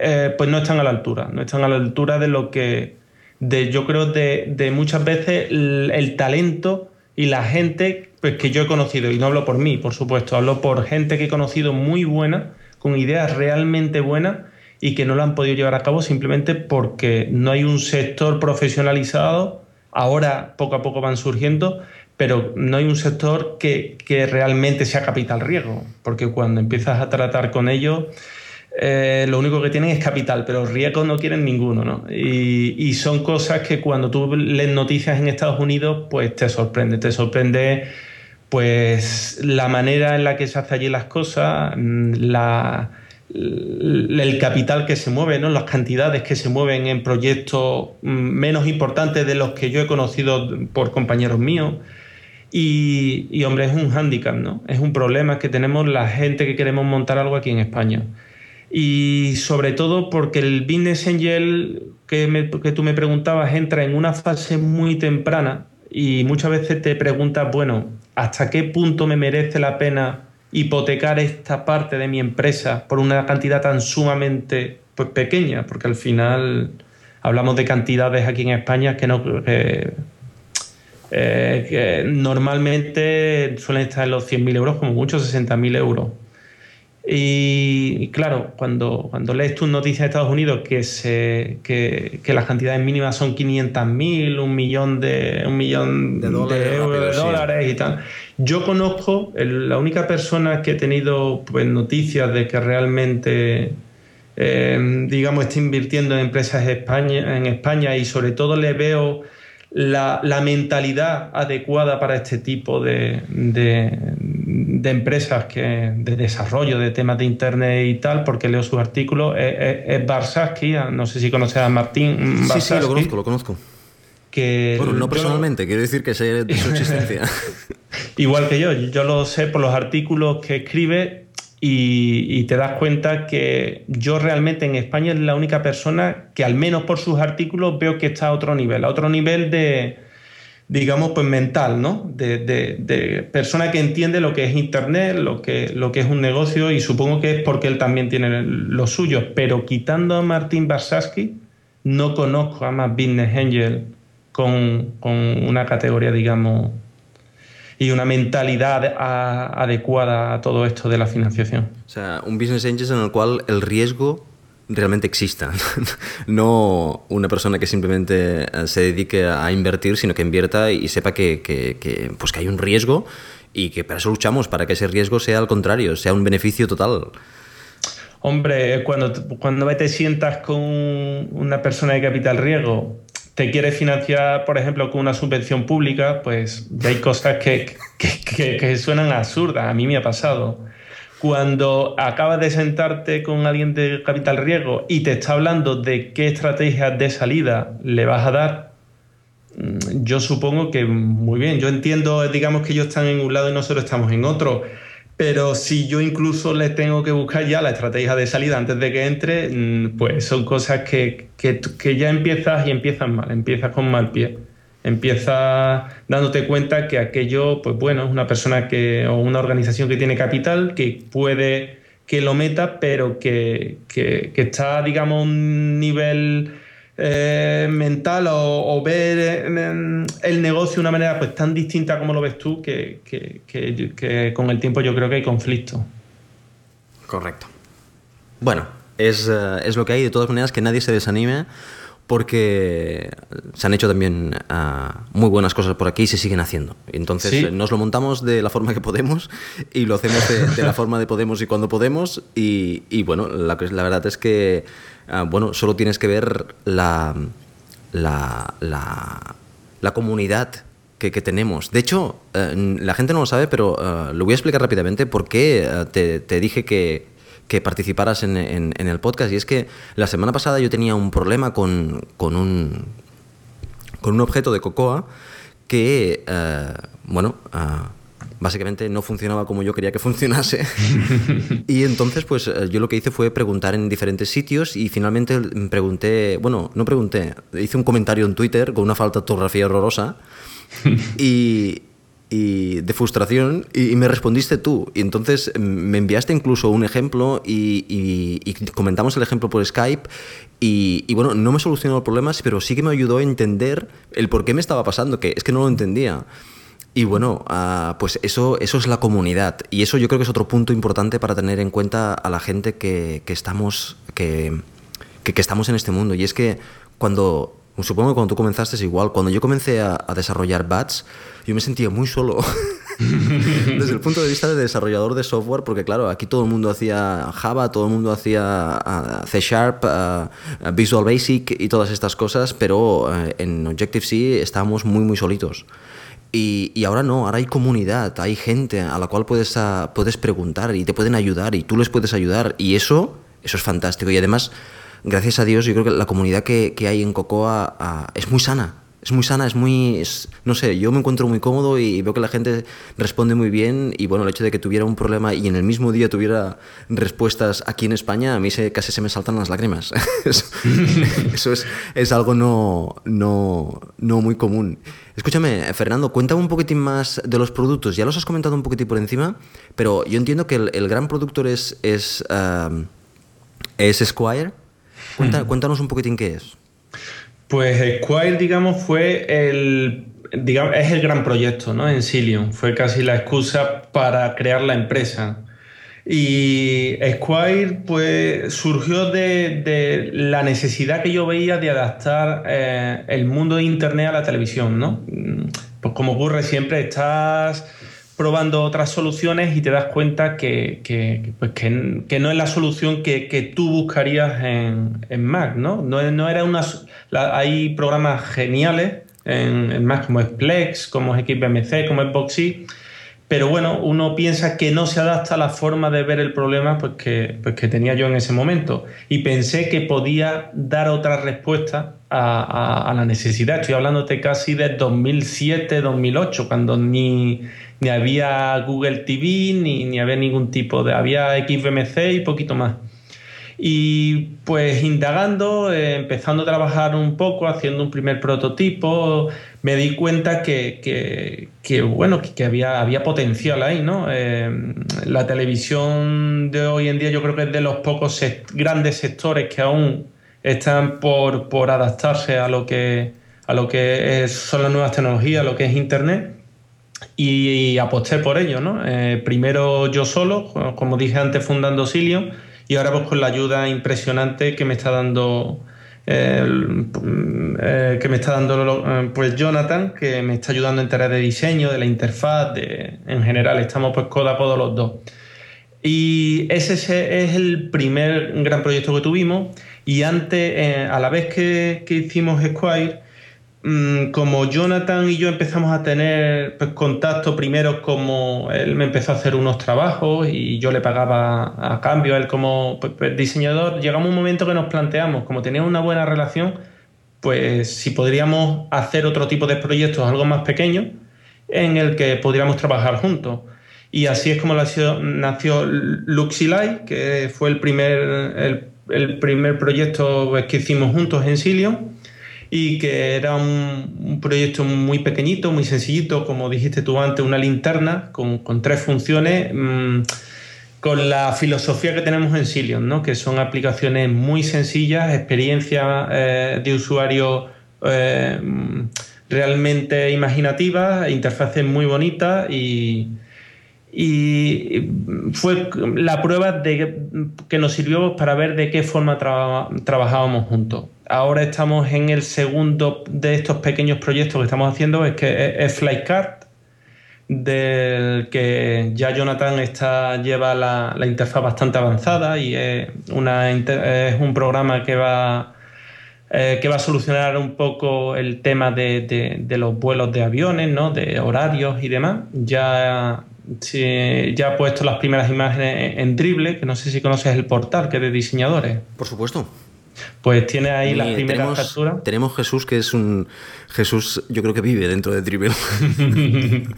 eh, pues no están a la altura, no están a la altura de lo que, de, yo creo, de, de muchas veces el talento y la gente pues, que yo he conocido, y no hablo por mí, por supuesto, hablo por gente que he conocido muy buena, con ideas realmente buenas y que no lo han podido llevar a cabo simplemente porque no hay un sector profesionalizado, ahora poco a poco van surgiendo, pero no hay un sector que, realmente sea capital riesgo, porque cuando empiezas a tratar con ellos, eh, lo único que tienen es capital, pero riesgo no quieren ninguno, ¿no? Y, son cosas que cuando tú lees noticias en Estados Unidos, pues te sorprende, te sorprende pues la manera en la que se hace allí las cosas, la, el capital que se mueve, ¿no? las cantidades que se mueven en proyectos menos importantes de los que yo he conocido por compañeros míos. Y, hombre, es un hándicap, ¿no? Es un problema que tenemos la gente que queremos montar algo aquí en España y sobre todo porque el Business Angel que, tú me preguntabas entra en una fase muy temprana y muchas veces te preguntas, bueno, ¿hasta qué punto me merece la pena hipotecar esta parte de mi empresa por una cantidad tan sumamente pues, pequeña? Porque al final hablamos de cantidades aquí en España que no... Eh, que normalmente suelen estar en los 100.000 euros, como mucho 60.000 euros. Y, claro, cuando, cuando lees tus noticias de Estados Unidos que, se, que, que las cantidades mínimas son 500.000, un millón de, un millón de dólares, y tal. Yo conozco, la única persona que he tenido pues, noticias de que realmente, eh, digamos, está invirtiendo en empresas España, en España y sobre todo le veo la, la mentalidad adecuada para este tipo de, de empresas que, de desarrollo de temas de Internet y tal, porque leo sus artículos, es, Barsaski, no sé si conoces a Martín. Sí, sí, lo conozco, lo conozco. Que bueno, no personalmente, quiero decir que sé de su existencia. Igual que yo, yo lo sé por los artículos que escribe y, y, te das cuenta que yo realmente en España es la única persona que al menos por sus artículos veo que está a otro nivel, a otro nivel de, digamos, pues mental, ¿no? De, de, persona que entiende lo que es Internet, lo que, lo que es un negocio y supongo que es porque él también tiene lo suyo. Pero quitando a Martín Barsaski, no conozco a más Business Angel con, una categoría, digamos, y una mentalidad adecuada a todo esto de la financiación. O sea, un Business Angel en el cual el riesgo realmente exista. no una persona que simplemente eh, se dedique a invertir, sino que invierta y sepa que, que, pues que hay un riesgo y que para eso luchamos, para que ese riesgo sea al contrario, sea un beneficio total. Hombre, cuando, cuando te sientas con una persona de capital riesgo, te quiere financiar, por ejemplo, con una subvención pública, pues hay cosas que, que, que suenan absurdas. A mí me ha pasado cuando acabas de sentarte con alguien de capital riesgo y te está hablando de qué estrategias de salida le vas a dar, mm, yo supongo que muy bien. Yo entiendo, digamos, que ellos están en un lado y nosotros estamos en otro. Pero si yo incluso le tengo que buscar ya la estrategia de salida antes de que entre, mm, pues son cosas que, que ya empiezas y empiezas mal, empiezas con mal pie empieza dándote cuenta que aquello, pues bueno, es una persona que, o una organización que tiene capital, que puede que lo meta, pero que, está, digamos, a un nivel eh, mental o, ver eh, el negocio de una manera pues tan distinta como lo ves tú, que, que con el tiempo yo creo que hay conflicto. Correcto. Bueno, es, eh, es lo que hay, de todas maneras, que nadie se desanime porque se han hecho también ah, muy buenas cosas por aquí y se siguen haciendo. Entonces nos lo montamos de la forma que podemos y lo hacemos de, la forma de podemos y cuando podemos. Y, bueno, la, la, verdad es que ah, bueno, solo tienes que ver la, la, la, comunidad que, tenemos. De hecho, eh, la gente no lo sabe, pero eh, lo voy a explicar rápidamente por qué eh, te, te dije que que participaras en, el podcast. Y es que la semana pasada yo tenía un problema con, un, con un objeto de Cocoa que, eh, bueno, eh, básicamente no funcionaba como yo quería que funcionase. y entonces, pues eh, yo lo que hice fue preguntar en diferentes sitios y finalmente pregunté, bueno, no pregunté, hice un comentario en Twitter con una falta de ortografía horrorosa y, y de frustración y, me respondiste tú. Y entonces mm, me enviaste incluso un ejemplo y, comentamos el ejemplo por Skype y, bueno, no me solucionó los problemas, pero sí que me ayudó a entender el por qué me estaba pasando, que es que no lo entendía. Y bueno, ah, pues eso, eso es la comunidad. Y eso yo creo que es otro punto importante para tener en cuenta a la gente que, estamos, que, que, estamos en este mundo. Y es que cuando, supongo que cuando tú comenzaste es igual, cuando yo comencé a, a desarrollar BATS, yo me sentía muy solo. Desde el punto de vista de desarrollador de software, porque claro, aquí todo el mundo hacía Java, todo el mundo hacía C Sharp, Visual Basic y todas estas cosas, pero eh, en Objective-C estábamos muy, muy solitos. Y, y, ahora no, ahora hay comunidad, hay gente a la cual puedes, puedes preguntar y te pueden ayudar y tú les puedes ayudar. Y eso, eso es fantástico. Y además, gracias a Dios, yo creo que la comunidad que, que hay en Cocoa es muy sana es muy sana, es muy, no sé, yo me encuentro muy cómodo y veo que la gente responde muy bien y bueno, el hecho de que tuviera un problema y en el mismo día tuviera respuestas aquí en España, a mí se, casi se me saltan las lágrimas. eso, es, es, algo no, no, no muy común. Escúchame, Fernando, cuéntame un poquitín más de los productos. Ya los has comentado un poquitín por encima, pero yo entiendo que el, gran productor es, es, um, es Squire. Cuéntanos un poquitín qué es. Pues Squire, digamos, fue el, digamos, es el gran proyecto ¿no? en Cilium. Fue casi la excusa para crear la empresa. Y Squire pues, surgió de, la necesidad que yo veía de adaptar eh, el mundo de Internet a la televisión. ¿no? Pues como ocurre siempre, estás probando otras soluciones y te das cuenta que, que, pues no es la solución que, tú buscarías en, Mac, ¿no? No, no era una... hay programas geniales en, Mac como es Plex, como es XBMC, como es Boxy, pero bueno, uno piensa que no se adapta a la forma de ver el problema pues que, pues que tenía yo en ese momento. Y pensé que podía dar otra respuesta a, a, la necesidad. Estoy hablándote casi de 2007-2008, cuando ni ni había Google TV, ni, ni había ningún tipo de... Había XBMC y poquito más. Y pues indagando, eh, empezando a trabajar un poco, haciendo un primer prototipo, me di cuenta que, bueno, que, había, había potencial ahí, ¿no? Eh, la televisión de hoy en día yo creo que es de los pocos grandes sectores que aún están por, por adaptarse a lo que, a lo que son las nuevas tecnologías, a lo que es Internet y, aposté por ello, ¿no? Eh, primero yo solo, como dije antes, fundando Cilium, y ahora pues con la ayuda impresionante que me está dando eh, que me está dando eh, pues Jonathan, que me está ayudando en tareas de diseño, de la interfaz, de, en general, estamos pues codo a los dos. Y ese es el primer gran proyecto que tuvimos. Y antes, a la vez que, que hicimos Squire, como Jonathan y yo empezamos a tener pues, contacto primero como él me empezó a hacer unos trabajos y yo le pagaba a cambio a él como pues, pues, diseñador, llegamos a un momento que nos planteamos, como teníamos una buena relación, pues si podríamos hacer otro tipo de proyectos, algo más pequeño, en el que podríamos trabajar juntos. Y así es como nació, nació Luxilai, que fue el primer, el, primer proyecto que hicimos juntos en Silion y que era un, proyecto muy pequeñito, muy sencillito, como dijiste tú antes, una linterna con, tres funciones, mm, con la filosofía que tenemos en Silion, ¿no? que son aplicaciones muy sencillas, experiencias eh, de usuario eh, realmente imaginativas, interfaces muy bonitas y, fue la prueba de que nos sirvió para ver de qué forma trabajábamos juntos ahora estamos en el segundo de estos pequeños proyectos que estamos haciendo, es que es Flycart, del que ya Jonathan está, lleva la, interfaz bastante avanzada y es, una, es un programa que va, eh, que va a solucionar un poco el tema de, los vuelos de aviones, ¿no? de horarios y demás. Ya, ya ha puesto las primeras imágenes en Dribble, que no sé si conoces el portal que es de diseñadores. Por supuesto. Pues tiene ahí la primera tenemos, Tenemos Jesús, que es un. Jesús, yo creo que vive dentro de Dribble.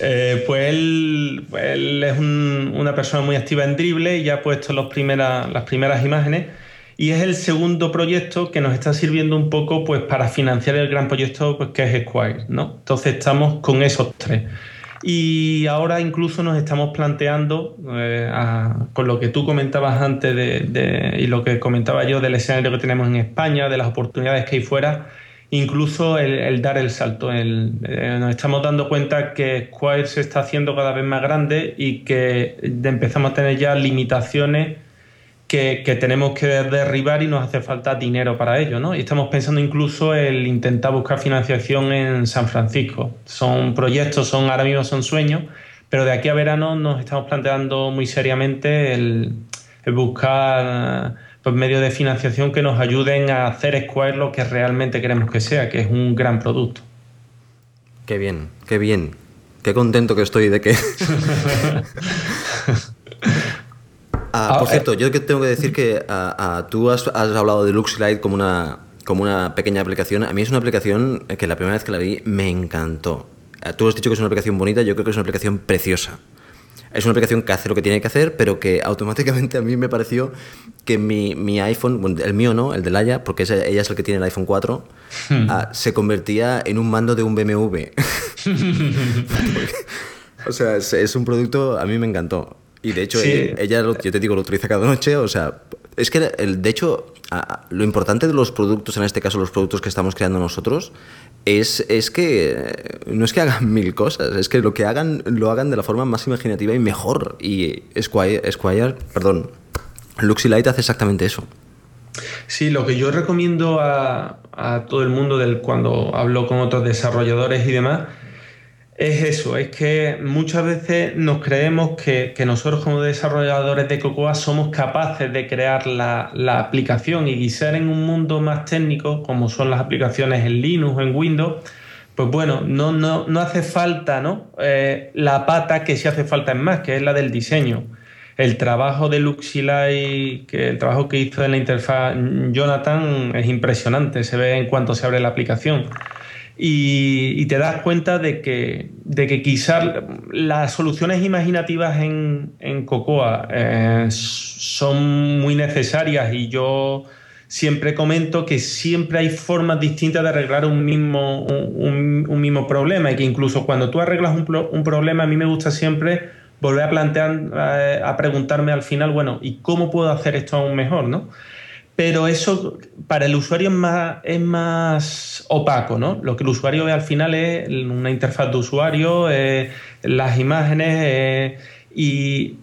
Eh, pues, él, pues es una persona muy activa en Drible y ya ha puesto las primeras imágenes. Y es el segundo proyecto que nos está sirviendo un poco pues, para financiar el gran proyecto pues, que es Squire. ¿no? Entonces estamos con esos tres. Y ahora incluso nos estamos planteando, eh, con lo que tú comentabas antes de, y lo que comentaba yo del escenario que tenemos en España, de las oportunidades que hay fuera, incluso el, dar el salto. El, eh, nos estamos dando cuenta que Squire se está haciendo cada vez más grande y que empezamos a tener ya limitaciones que, tenemos que derribar y nos hace falta dinero para ello, ¿no? Y estamos pensando incluso en intentar buscar financiación en San Francisco. Son proyectos, son ahora mismo son sueños, pero de aquí a verano nos estamos planteando muy seriamente el, buscar pues, medios de financiación que nos ayuden a hacer Square lo que realmente queremos que sea, que es un gran producto. Qué bien, qué bien. Qué contento que estoy de que... Ah, por ah, cierto, eh. yo tengo que decir que ah, tú has, hablado de Luxlight como una, como una pequeña aplicación. A mí es una aplicación que la primera vez que la vi me encantó. Tú has dicho que es una aplicación bonita, yo creo que es una aplicación preciosa. Es una aplicación que hace lo que tiene que hacer, pero que automáticamente a mí me pareció que mi, mi iPhone, el mío no, el de Laia, porque ella es el que tiene el iPhone 4, hmm. se convertía en un mando de un BMW. o sea, es, un producto, a mí me encantó. Y de hecho, ella, yo te digo, lo utiliza cada noche. O sea, es que, el, de hecho, lo importante de los productos, en este caso los productos que estamos creando nosotros, es, es que no es que hagan mil cosas, es que lo que hagan lo hagan de la forma más imaginativa y mejor. Y Squire, Squire perdón, Luxilight hace exactamente eso. Sí, lo que yo recomiendo a, a todo el mundo del, cuando hablo con otros desarrolladores y demás es eso, es que muchas veces nos creemos que, nosotros como desarrolladores de Cocoa somos capaces de crear la, aplicación y guisar en un mundo más técnico, como son las aplicaciones en Linux o en Windows, pues bueno, no, no, no hace falta ¿no? Eh, la pata que sí hace falta en más, que es la del diseño. El trabao de Luxilay, que el trabajo que hizo en la interfaz Jonathan es impresionante, se ve en cuanto se abre la aplicación y, te das cuenta de que, de que quizás las soluciones imaginativas en, en Cocoa eh, son muy necesarias y yo siempre comento que siempre hay formas distintas de arreglar un mismo, un, mismo problema y que incluso cuando tú arreglas un, un, problema a mí me gusta siempre volver a plantear, eh, a preguntarme al final, bueno, ¿y cómo puedo hacer esto aún mejor? ¿no? Pero eso para el usuario es más, opaco, ¿no? Lo que el usuario ve al final es una interfaz de usuario, las imágenes y,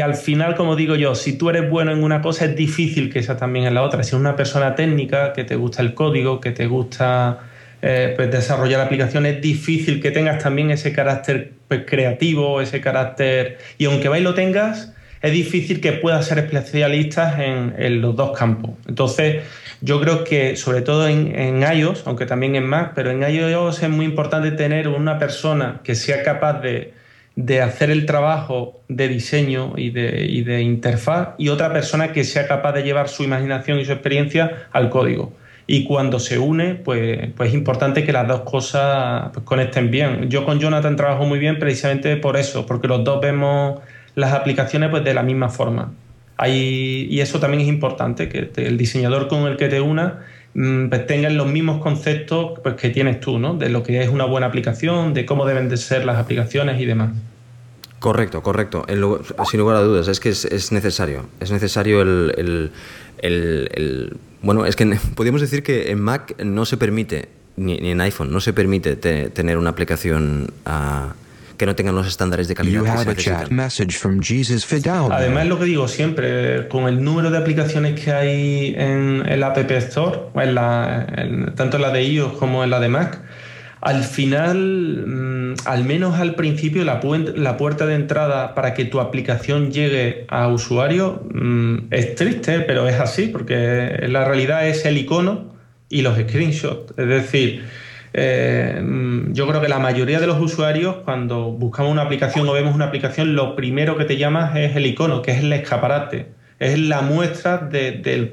al final, como digo yo, si tú eres bueno en una cosa es difícil que sea también en la otra. Si eres una persona técnica, que te gusta el código, que te gusta eh, pues desarrollar aplicaciones, es difícil que tengas también ese carácter pues, creativo, ese carácter... Y aunque vais lo tengas es difícil que puedas ser especialistas en, los dos campos. Entonces, yo creo que sobre todo en, iOS, aunque también en Mac, pero en iOS es muy importante tener una persona que sea capaz de, hacer el trabajo de diseño y de, de, interfaz y otra persona que sea capaz de llevar su imaginación y su experiencia al código. Y cuando se une, pues, pues es importante que las dos cosas pues, conecten bien. Yo con Jonathan trabajo muy bien precisamente por eso, porque los dos vemos las aplicaciones pues de la misma forma. Hay, y eso también es importante, que el diseñador con el que te una mm, pues tenga los mismos conceptos pues, que tienes tú, ¿no? De lo que es una buena aplicación, de cómo deben de ser las aplicaciones y demás. Correcto, correcto. sin lugar a dudas, es que es, necesario. Es necesario el, Bueno, es que podríamos decir que en Mac no se permite, ni, en iPhone, no se permite tener una aplicación... que no tengan los estándares de calidad. Además, es lo que digo siempre, con el número de aplicaciones que hay en el App Store, en la, tanto en la de iOS como en la de Mac, al final, mm, al menos al principio, la, la, puerta de entrada para que tu aplicación llegue a usuario mm, es triste, pero es así, porque la realidad es el icono y los screenshots. Es decir, eh, yo creo que la mayoría de los usuarios, cuando buscamos una aplicación o vemos una aplicación, lo primero que te llamas es el icono, que es el escaparate. Es la muestra del,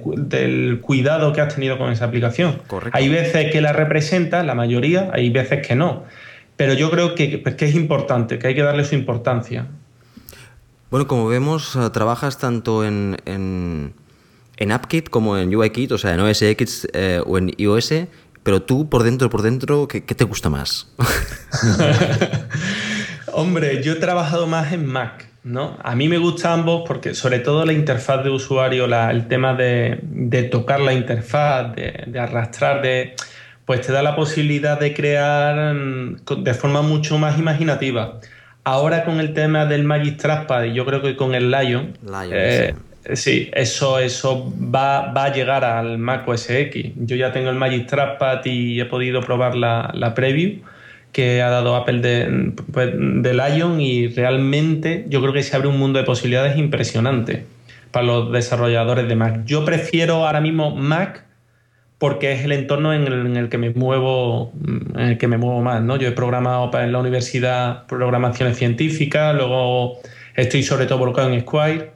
cuidado que has tenido con esa aplicación. Hay veces que la representa, la mayoría, hay veces que no. pero yo creo que, pues, que es importante, que hay que darle su importancia. Bueno, como vemos, eh, trabajas tanto en, en, en AppKit como en UIKit, o sea, en OS X eh, o en iOS, pero tú por dentro, por dentro, ¿qué, qué te gusta más? Hombre, yo he trabajado más en Mac, ¿no? A mí me gusta ambos porque sobre todo la interfaz de usuario, la, el tema de, de, tocar la interfaz, de, de arrastrar, de pues te da la posibilidad de crear mm, de forma mucho más imaginativa. Ahora con el tema del Magic Trackpad y yo creo que con el Lion, eh, sí. Eso, eso va, va, a llegar al Mac OS X. Yo ya tengo el Magic Trackpad y he podido probar la, la preview que ha dado Apple de, pues, de Lion y realmente yo creo que se abre un mundo de posibilidades impresionante para los desarrolladores de Mac. Yo prefiero ahora mismo Mac porque es el entorno en el, en el, que me muevo en el que me muevo más ¿no? yo he programado en la universidad programaciones científicas luego estoy sobre todo volcado en Squire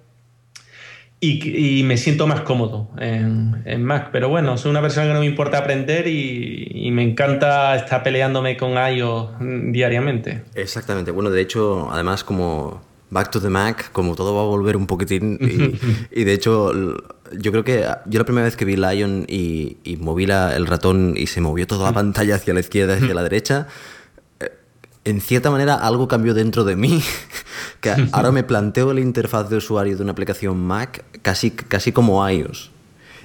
y, y, me siento más cómodo en, en, Mac. Pero bueno soy una persona que no me importa aprender y, y, me encanta estar peleándome con iOS diariamente. Exactamente. Bueno de hecho además como Back to the Mac, como todo va a volver un poquitín. Y, y, de hecho, yo creo que yo la primera vez que vi Lion y, y moví la, el ratón y se movió toda la pantalla hacia la izquierda, hacia la derecha, en cierta manera algo cambió dentro de mí. que ahora me planteo la interfaz de usuario de una aplicación Mac casi, casi como iOS.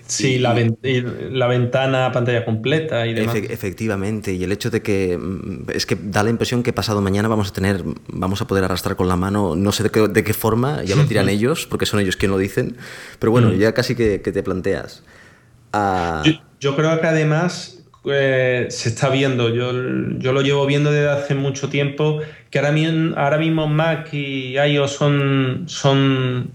Sí, la, la, ventana pantalla completa y demás. Efe efectivamente, y el hecho de que mm, es que da la impresión que pasado mañana vamos a tener, vamos a poder arrastrar con la mano, no sé de qué, de qué forma, ya lo dirán ellos, porque son ellos quienes lo dicen, pero bueno, mm. ya casi que, que te planteas. Uh... Yo, yo, creo que además eh, se está viendo, yo, yo lo llevo viendo desde hace mucho tiempo, que ahora ahora mismo Mac y iOS son, son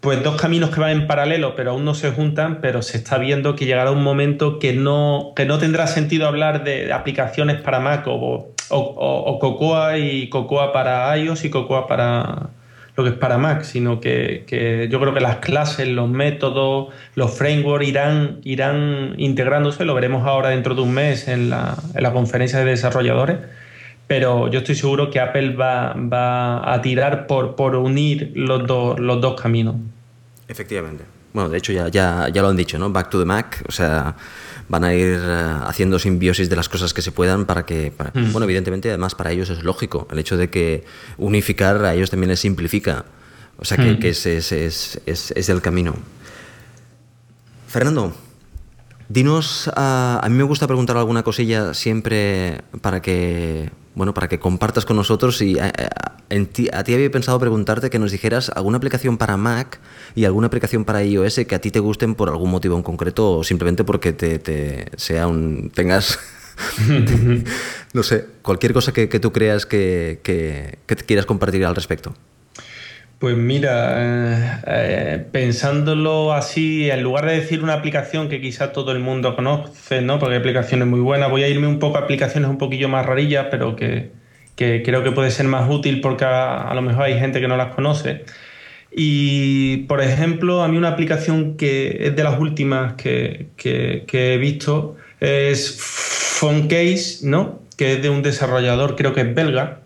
pues dos caminos que van en paralelo, pero aún no se juntan, pero se está viendo que llegará un momento que no, que no tendrá sentido hablar de aplicaciones para Mac o, o, o, Cocoa y Cocoa para iOS y Cocoa para lo que es para Mac, sino que, que yo creo que las clases, los métodos, los frameworks irán, irán integrándose, lo veremos ahora dentro de un mes en la, en la conferencia de desarrolladores pero yo estoy seguro que Apple va, va a tirar por, por unir los, do, los dos caminos. Efectivamente. Bueno, de hecho ya, ya, ya lo han dicho, ¿no? Back to the Mac, o sea, van a ir uh, haciendo simbiosis de las cosas que se puedan para que, para, mm. bueno, evidentemente además para ellos es lógico, el hecho de que unificar a ellos también les simplifica, o sea que, mm. que es, es, es, es, es el camino. Fernando, dinos, uh, a mí me gusta preguntar alguna cosilla siempre para que bueno, para que compartas con nosotros y a, eh, a, ti, a, ti, había pensado preguntarte que nos dijeras alguna aplicación para Mac y alguna aplicación para iOS que a ti te gusten por algún motivo en concreto o simplemente porque te, te sea un tengas no sé, cualquier cosa que, que tú creas que, que, que te quieras compartir al respecto. Pues mira, eh, eh, pensándolo así, en lugar de decir una aplicación que quizá todo el mundo conoce, ¿no? porque hay aplicaciones muy buenas, voy a irme un poco a aplicaciones un poquillo más rarillas, pero que, que creo que puede ser más útil porque a, lo mejor hay gente que no las conoce. Y, por ejemplo, a mí una aplicación que es de las últimas que, que, que he visto es Phonecase, ¿no? que es de un desarrollador, creo que es belga,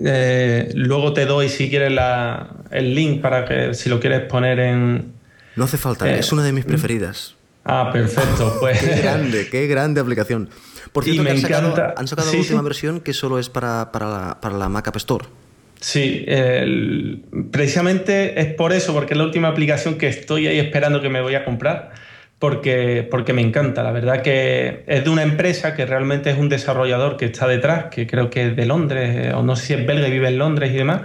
eh, luego te doy, si quieres, la, el link para que si lo quieres poner en. No hace falta, eh, es una de mis preferidas. Ah, perfecto. Pues... qué grande, qué grande aplicación. Por cierto, han sacado, han sacado, sí, la última sí. versión que solo es para, para, la, para la Mac App Store. Sí, el, precisamente es por eso, porque es la última aplicación que estoy ahí esperando que me voy a comprar porque, porque me encanta. La verdad que es de una empresa que realmente es un desarrollador que está detrás, que creo que es de Londres, o no sé si es belga y vive en Londres y demás.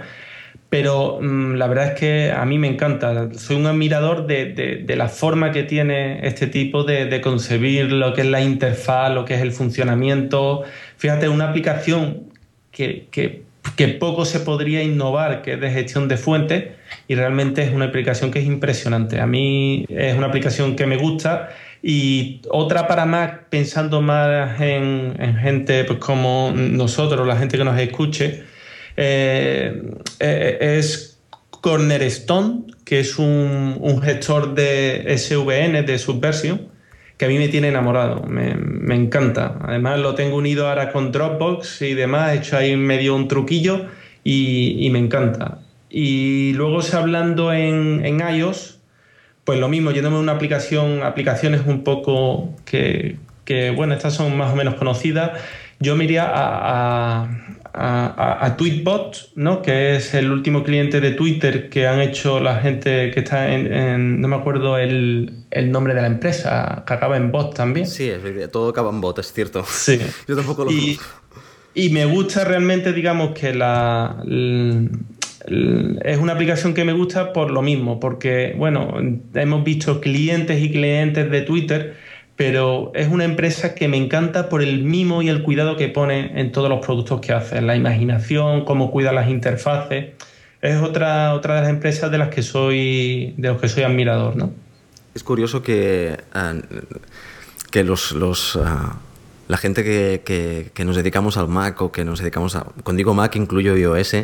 Pero mmm, la verdad es que a mí me encanta. Soy un admirador de, de, la forma que tiene este tipo de, concebir lo que es la interfaz, lo que es el funcionamiento. Fíjate, una aplicación que que poco se podría innovar, que es de gestión de fuentes, y realmente es una aplicación que es impresionante. A mí es una aplicación que me gusta. Y otra para Mac, pensando más en, en gente pues, como nosotros, la gente que nos escuche, eh, eh, es Cornerstone, que es un, un, gestor de SVN, de Subversion, que a mí me tiene enamorado, me, encanta. Además lo tengo unido ahora con Dropbox y demás, he hecho ahí medio un truquillo y, me encanta. Y luego hablando en, iOS, pues lo mismo, yéndome una aplicación, aplicaciones un poco que, bueno, estas son más o menos conocidas. Yo me iría a, a, Tweetbot, ¿no? que es el último cliente de Twitter que han hecho la gente que está en, no me acuerdo el, nombre de la empresa, que acaba en bot también. Sí, todo acaba en bot, es cierto. Sí. Yo tampoco lo y, y me gusta realmente, digamos, que la, es una aplicación que me gusta por lo mismo, porque, bueno, hemos visto clientes y clientes de Twitter pero es una empresa que me encanta por el mimo y el cuidado que pone en todos los productos que hace, la imaginación, cómo cuida las interfaces. Es otra, otra de las empresas de las que soy, de los que soy admirador, ¿no? Es curioso que, ah, que los, los ah, la gente que, que, nos dedicamos al Mac o que nos dedicamos a... Cuando digo Mac incluyo iOS,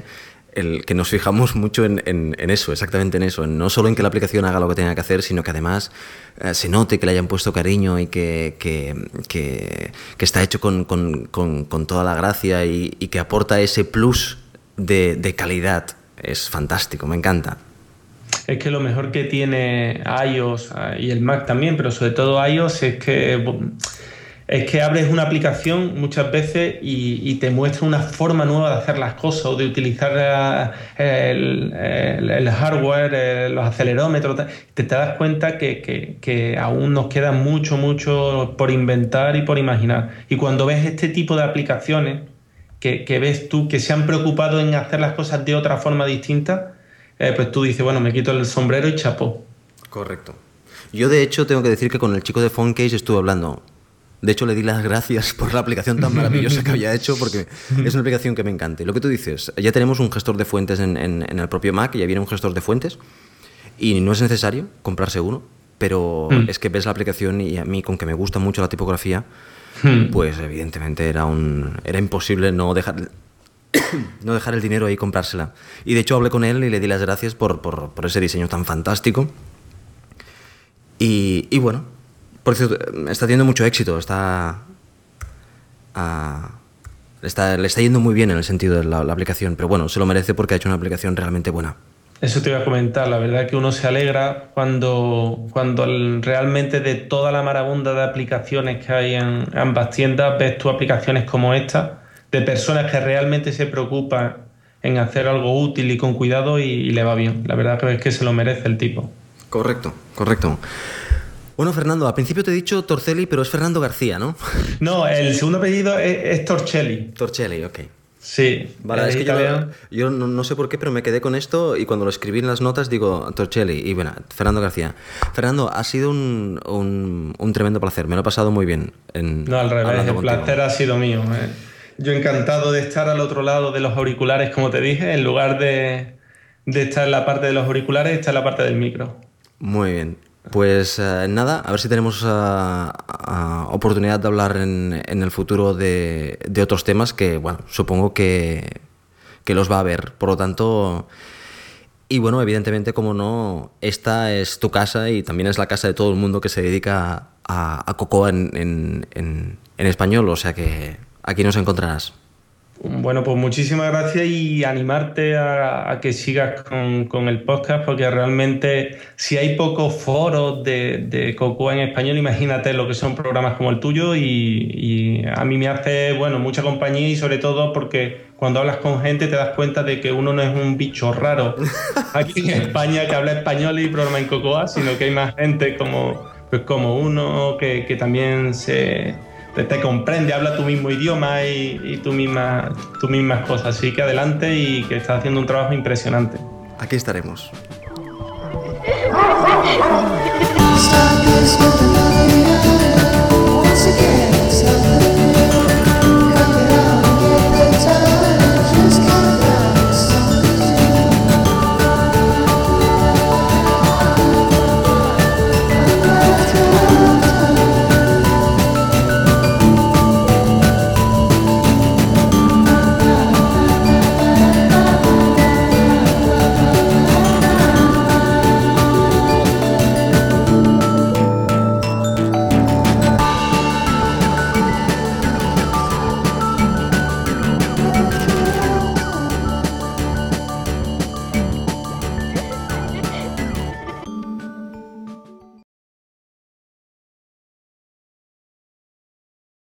el, que nos fijamos mucho en, eso, exactamente en eso, no solo en que la aplicación haga lo que tenga que hacer, sino que además eh, se note que le hayan puesto cariño y que, que, está hecho con, con, toda la gracia y, que aporta ese plus de, de calidad. Es fantástico, me encanta. Es que lo mejor que tiene iOS eh, y el Mac también, pero sobre todo iOS es que es que abres una aplicación muchas veces y, te muestra una forma nueva de hacer las cosas o de utilizar el, hardware, eh, los acelerómetros. Te, das cuenta que, aún nos queda mucho, mucho por inventar y por imaginar. Y cuando ves este tipo de aplicaciones, que, ves tú que se han preocupado en hacer las cosas de otra forma distinta, eh, pues tú dices, bueno, me quito el sombrero y chapó. Correcto. Yo de hecho tengo que decir que con el chico de Phonecase estuve hablando de hecho, le di las gracias por la aplicación tan maravillosa que había hecho porque es una aplicación que me encanta. Y lo que tú dices, ya tenemos un gestor de fuentes en, el propio Mac, ya viene un gestor de fuentes y no es necesario comprarse uno, pero hmm. es que ves la aplicación y a mí, con que me gusta mucho la tipografía, hmm. pues evidentemente era, un, era imposible no dejar, no dejar el dinero ahí y comprársela. Y de hecho hablé con él y le di las gracias por, por, ese diseño tan fantástico. Y, y bueno, por cierto, está teniendo mucho éxito, está, ah, está, le está yendo muy bien en el sentido de la, aplicación, pero bueno, se lo merece porque ha hecho una aplicación realmente buena. Eso te iba a comentar, la verdad que uno se alegra cuando, cuando realmente de toda la marabunda de aplicaciones que hay en ambas tiendas ves tú aplicaciones como esta, de personas que realmente se preocupan en hacer algo útil y con cuidado y, y le va bien. La verdad es que se lo merece el tipo. Correcto, correcto. Bueno, Fernando, al principio te he dicho Torcelli, pero es Fernando García, ¿no? No, el segundo apellido es, Torcelli. Torcelli, ok. Sí, vale, es que yo, no, sé por qué, pero me quedé con esto y cuando lo escribí en las notas digo Torcelli y bueno, Fernando García. Fernando, ha sido un, un, tremendo placer, me lo he pasado muy bien. no, al revés, el placer ha sido mío. Eh. Yo encantado de estar al otro lado de los auriculares, como te dije, en lugar de, de estar en la parte de los auriculares, estar en la parte del micro. Muy bien. Pues eh, nada, a ver si tenemos eh, oportunidad de hablar en, el futuro de, otros temas que, bueno, supongo que, los va a haber. Por lo tanto, y bueno, evidentemente, como no, esta es tu casa y también es la casa de todo el mundo que se dedica a, a Cocoa en, en español, o sea que aquí nos encontrarás. Bueno, pues muchísimas gracias y animarte a, que sigas con, el podcast porque realmente si hay pocos foros de, de Cocoa en español, imagínate lo que son programas como el tuyo y, a mí me hace, bueno, mucha compañía y sobre todo porque cuando hablas con gente te das cuenta de que uno no es un bicho raro aquí en España que habla español y programa en Cocoa, sino que hay más gente como, pues como uno que, que también se te, comprende, habla tu mismo idioma y, y tu misma, tus mismas cosas. Así que adelante y que estás haciendo un trabajo impresionante. Aquí estaremos.